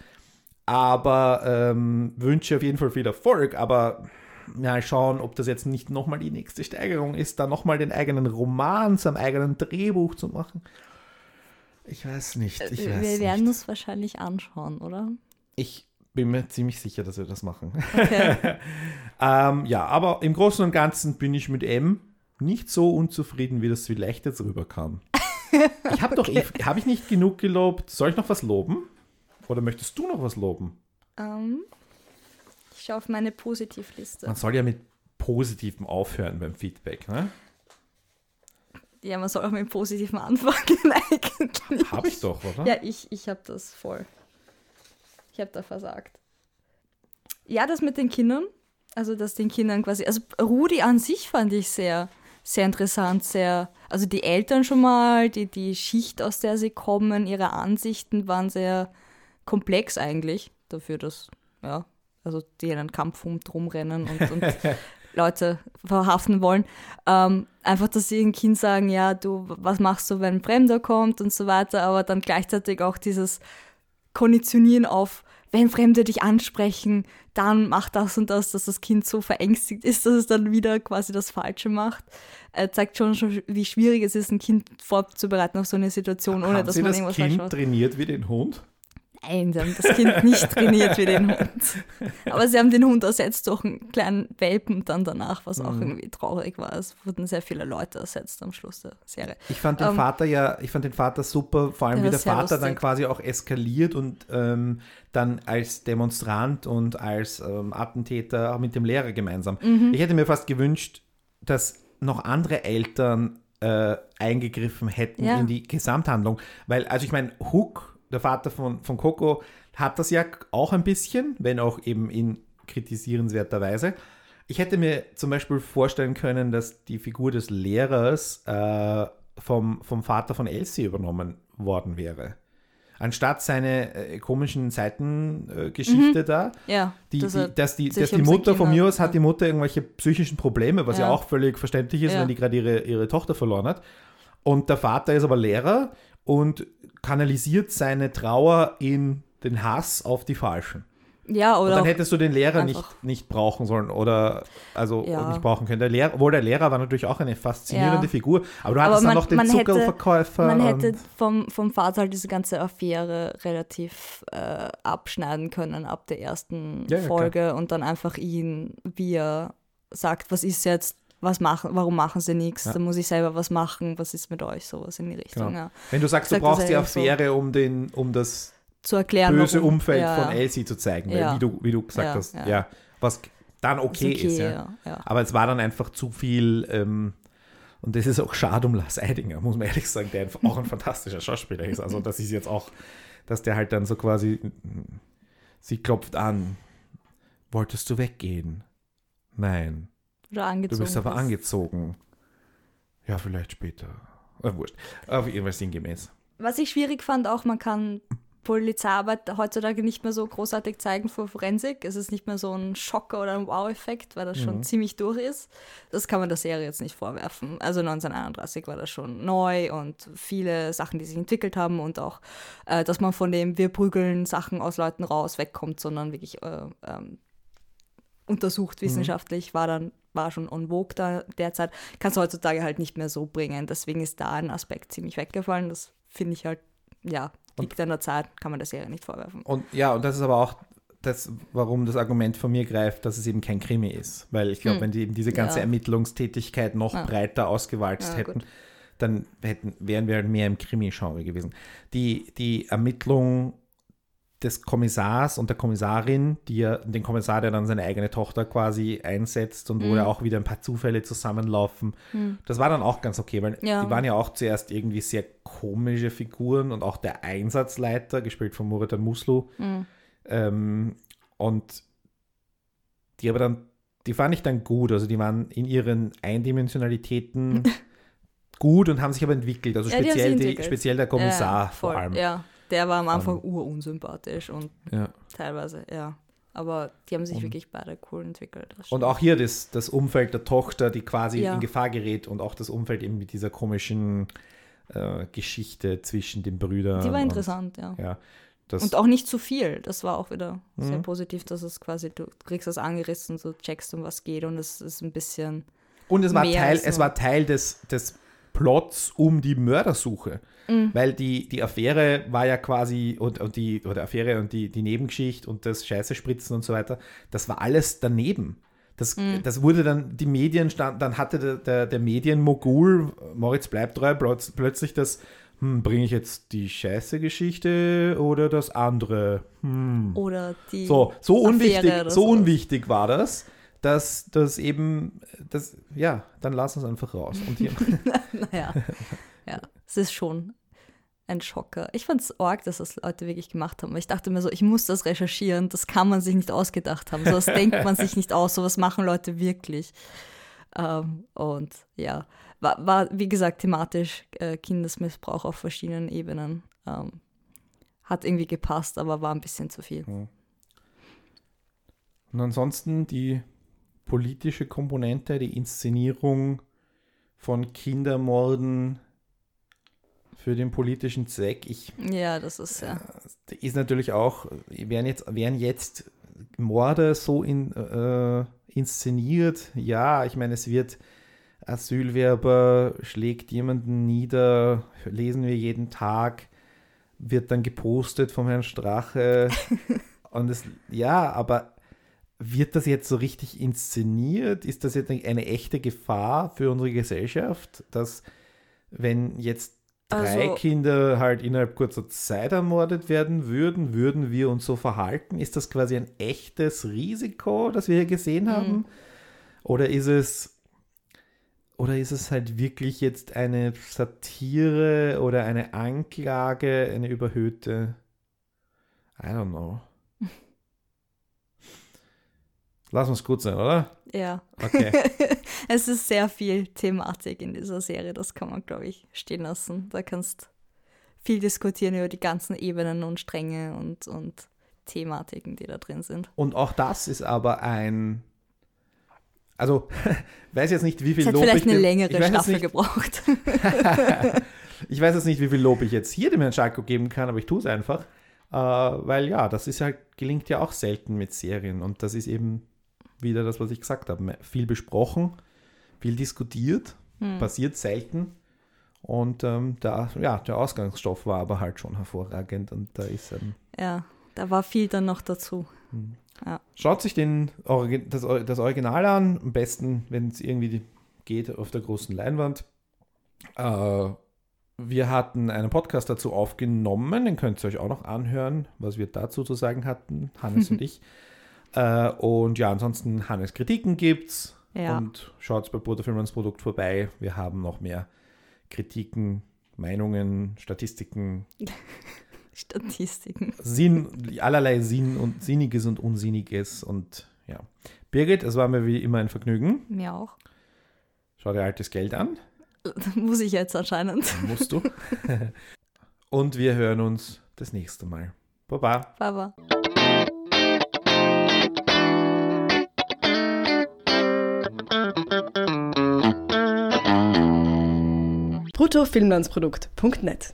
aber ähm, wünsche auf jeden Fall viel Erfolg. Aber ja, schauen, ob das jetzt nicht nochmal die nächste Steigerung ist, da nochmal den eigenen Roman zum eigenen Drehbuch zu machen. Ich weiß nicht. Ich weiß Wir werden nicht. es wahrscheinlich anschauen, oder? Ich bin mir ziemlich sicher, dass wir das machen. Okay. ähm, ja, aber im Großen und Ganzen bin ich mit M nicht so unzufrieden, wie das vielleicht jetzt rüberkam. Ich habe doch, eh, habe ich nicht genug gelobt? Soll ich noch was loben? Oder möchtest du noch was loben? ähm, ich schaue auf meine Positivliste. Man soll ja mit Positivem aufhören beim Feedback, ne? Ja, man soll auch mit Positiven anfangen eigentlich. Habe ich doch, oder? Ja, ich, ich habe das voll. Ich habe da versagt. Ja, das mit den Kindern. Also, dass den Kindern quasi. Also, Rudi an sich fand ich sehr, sehr interessant. Sehr. Also, die Eltern schon mal, die, die Schicht, aus der sie kommen, ihre Ansichten waren sehr komplex eigentlich. Dafür, dass. Ja. Also, die in einen Kampfhund rumrennen und, und Leute verhaften wollen. Ähm, einfach, dass sie ihrem Kind sagen, ja, du, was machst du, wenn ein Fremder kommt und so weiter, aber dann gleichzeitig auch dieses Konditionieren auf, wenn Fremde dich ansprechen, dann mach das und das, dass das Kind so verängstigt ist, dass es dann wieder quasi das Falsche macht. Äh, zeigt schon, schon, wie schwierig es ist, ein Kind vorzubereiten auf so eine Situation, ohne Haben dass Sie man das irgendwas Kind trainiert wie den Hund? Nein, sie haben das Kind nicht trainiert wie den Hund. Aber sie haben den Hund ersetzt durch einen kleinen Welpen dann danach, was Mhm. auch irgendwie traurig war. Es wurden sehr viele Leute ersetzt am Schluss der Serie. Ich fand den Ähm, Vater ja, ich fand den Vater super, vor allem wie der Vater dann lustig. quasi auch eskaliert und ähm, dann als Demonstrant und als ähm, Attentäter auch mit dem Lehrer gemeinsam. Mhm. Ich hätte mir fast gewünscht, dass noch andere Eltern äh, eingegriffen hätten Ja. in die Gesamthandlung. Weil, also ich meine, Hook, der Vater von, von Coco, hat das ja auch ein bisschen, wenn auch eben in kritisierenswerter Weise. Ich hätte mir zum Beispiel vorstellen können, dass die Figur des Lehrers äh, vom, vom Vater von Elsie übernommen worden wäre. Anstatt seine äh, komischen Seitengeschichte äh, Geschichte da, Ja, die, dass die, dass die, dass die um Mutter von mir hat, aus hat die Mutter irgendwelche psychischen Probleme, was ja, Ja. auch völlig verständlich ist, Ja. wenn die gerade ihre, ihre Tochter verloren hat. Und der Vater ist aber Lehrer und kanalisiert seine Trauer in den Hass auf die Falschen. Ja, Und oder dann auch, hättest du den Lehrer nicht, nicht brauchen sollen oder also Ja. nicht brauchen können. Der Lehrer, obwohl der Lehrer war natürlich auch eine faszinierende Ja. Figur, aber du Aber hattest dann man- noch den Zuckerverkäufer. man und- hätte vom, vom Vater halt diese ganze Affäre relativ äh, abschneiden können ab der ersten Ja, Folge und dann einfach ihn, wie er sagt, was ist jetzt, was machen, warum machen sie nichts? Ja. Dann muss ich selber was machen, was ist mit euch, sowas in die Richtung, Genau. ja. Wenn du sagst, du das brauchst die eigentlich so. Affäre, um, den, um das Zu erklären, böse warum, Umfeld ja, von Elsie zu zeigen, weil wie, du, wie du gesagt Ja, hast, ja. was dann ist okay, ist. Ja. Aber es war dann einfach zu viel, ähm, und das ist auch schade um Lars Eidinger, muss man ehrlich sagen, der auch ein fantastischer Schauspieler ist. Also das ist jetzt auch, dass der halt dann so quasi, sie klopft an, wolltest du weggehen? Nein, Oder du angezogen. bist aber bist. angezogen. Ja, vielleicht später. Äh, wurscht. Auf jeden Fall sinngemäß. Was ich schwierig fand, auch man kann Polizeiarbeit heutzutage nicht mehr so großartig zeigen für Forensik. Es ist nicht mehr so ein Schocker oder ein Wow-Effekt, weil das schon Mhm. ziemlich durch ist. Das kann man der Serie jetzt nicht vorwerfen. Also 1931 war das schon neu und viele Sachen, die sich entwickelt haben und auch, äh, dass man von dem wir prügeln Sachen aus Leuten raus wegkommt, sondern wirklich äh, ähm, untersucht wissenschaftlich, war dann war schon on vogue da derzeit, kannst du heutzutage halt nicht mehr so bringen. Deswegen ist da ein Aspekt ziemlich weggefallen. Das finde ich halt, ja, liegt an der Zeit, kann man der Serie nicht vorwerfen. Und ja, und das ist aber auch das, warum das Argument von mir greift, dass es eben kein Krimi ist. Weil ich glaube, wenn die eben diese ganze Hm. Ja. Ermittlungstätigkeit noch Ja. breiter ausgewalzt Ja, hätten, gut. dann hätten, wären wir halt mehr im Krimi-Genre gewesen. Die, die Ermittlung des Kommissars und der Kommissarin, die ja, den Kommissar, der dann seine eigene Tochter quasi einsetzt und Hm. wo ja auch wieder ein paar Zufälle zusammenlaufen, das war dann auch ganz okay, weil Ja. die waren ja auch zuerst irgendwie sehr komische Figuren und auch der Einsatzleiter, gespielt von Murat Muslu, Mhm. ähm, und die aber dann, die fand ich dann gut, also die waren in ihren Eindimensionalitäten gut und haben sich aber entwickelt, also Ja, speziell, die, speziell der Kommissar ja, vor voll, allem. Ja, der war am Anfang urunsympathisch und Ja. teilweise, ja. Aber die haben sich Und- wirklich beide cool entwickelt. Und auch hier das, das Umfeld der Tochter, die quasi Ja. in Gefahr gerät und auch das Umfeld eben mit dieser komischen äh, Geschichte zwischen den Brüdern. Die war und- interessant, ja. Ja, das, Und auch nicht zu viel. Das war auch wieder sehr Mhm. positiv, dass es quasi, du kriegst das angerissen, so checkst, um was geht und es ist ein bisschen. Und es war Teil, es war Teil des, des Plots um die Mördersuche. Mhm. Weil die, die Affäre war ja quasi, und, und die, oder Affäre und die, die Nebengeschichte und das Scheiße spritzen und so weiter, das war alles daneben. Das, Mhm. das wurde dann, die Medien stand, dann hatte der, der, der Medienmogul, Moritz Bleibtreu, plötz- plötzlich das, hm, bringe ich jetzt die Scheiße-Geschichte oder das andere? Hm. Oder die. So, so unwichtig, so sowas. unwichtig war das, dass das eben, das, ja, dann lass uns einfach raus. Und hier, Naja, ja, es ist schon ein Schocker. Ich fand es arg, dass das Leute wirklich gemacht haben. Ich dachte mir so, ich muss das recherchieren. Das kann man sich nicht ausgedacht haben. Sowas denkt man sich nicht aus. Sowas machen Leute wirklich. Ähm, und ja, war, war, wie gesagt, thematisch äh, Kindesmissbrauch auf verschiedenen Ebenen. Ähm, hat irgendwie gepasst, aber war ein bisschen zu viel. und ansonsten die politische Komponente, die Inszenierung von Kindermorden für den politischen Zweck. Ich Ja, das ist ja. ist natürlich auch, werden jetzt, werden jetzt Morde so in, äh, inszeniert? Ja, ich meine, es wird Asylwerber schlägt jemanden nieder, lesen wir jeden Tag, wird dann gepostet vom Herrn Strache. Und es, ja, aber wird das jetzt so richtig inszeniert? Ist das jetzt eine echte Gefahr für unsere Gesellschaft, dass wenn jetzt drei Also- Kinder halt innerhalb kurzer Zeit ermordet werden würden, würden wir uns so verhalten? Ist das quasi ein echtes Risiko, das wir hier gesehen haben? Oder ist es oder ist es halt wirklich jetzt eine Satire oder eine Anklage, eine überhöhte? I don't know. Lass uns gut sein, oder? Ja. Okay. es ist sehr viel Thematik in dieser Serie, das kann man, glaube ich, stehen lassen. Da kannst viel diskutieren über die ganzen Ebenen und Stränge und, und Thematiken, die da drin sind. Und auch das ist aber ein. Also, weiß jetzt nicht, wie viel Lob vielleicht ich eine dem- längere ich weiß jetzt Staffel nicht, gebraucht. Ich weiß jetzt nicht, wie viel Lob ich jetzt hier dem Herrn Schalko geben kann, aber ich tue es einfach. Äh, weil ja, das ist halt, gelingt ja auch selten mit Serien. Und das ist eben wieder das, was ich gesagt habe. Viel besprochen, viel diskutiert, Hm. passiert selten. Und ähm, der, ja, der Ausgangsstoff war aber halt schon hervorragend. Und da ist ähm, ja, da war viel dann noch dazu. Schaut sich den, Origi- das, das Original an, am besten, wenn es irgendwie geht auf der großen Leinwand. Äh, wir hatten einen Podcast dazu aufgenommen, den könnt ihr euch auch noch anhören, was wir dazu zu sagen hatten, Hannes und ich. Äh, und ja, ansonsten Hannes Kritiken gibt's. Ja. Und schaut bei Bruder Filmans Produkt vorbei. Wir haben noch mehr Kritiken, Meinungen, Statistiken, Statistiken. Sinn, allerlei Sinn und Sinniges und Unsinniges. Und ja. Birgit, es war mir wie immer ein Vergnügen. Mir auch. Schau dir altes Geld an. Muss ich jetzt anscheinend. Musst du. und wir hören uns das nächste Mal. Baba. Baba. bruttofilmlandsprodukt.net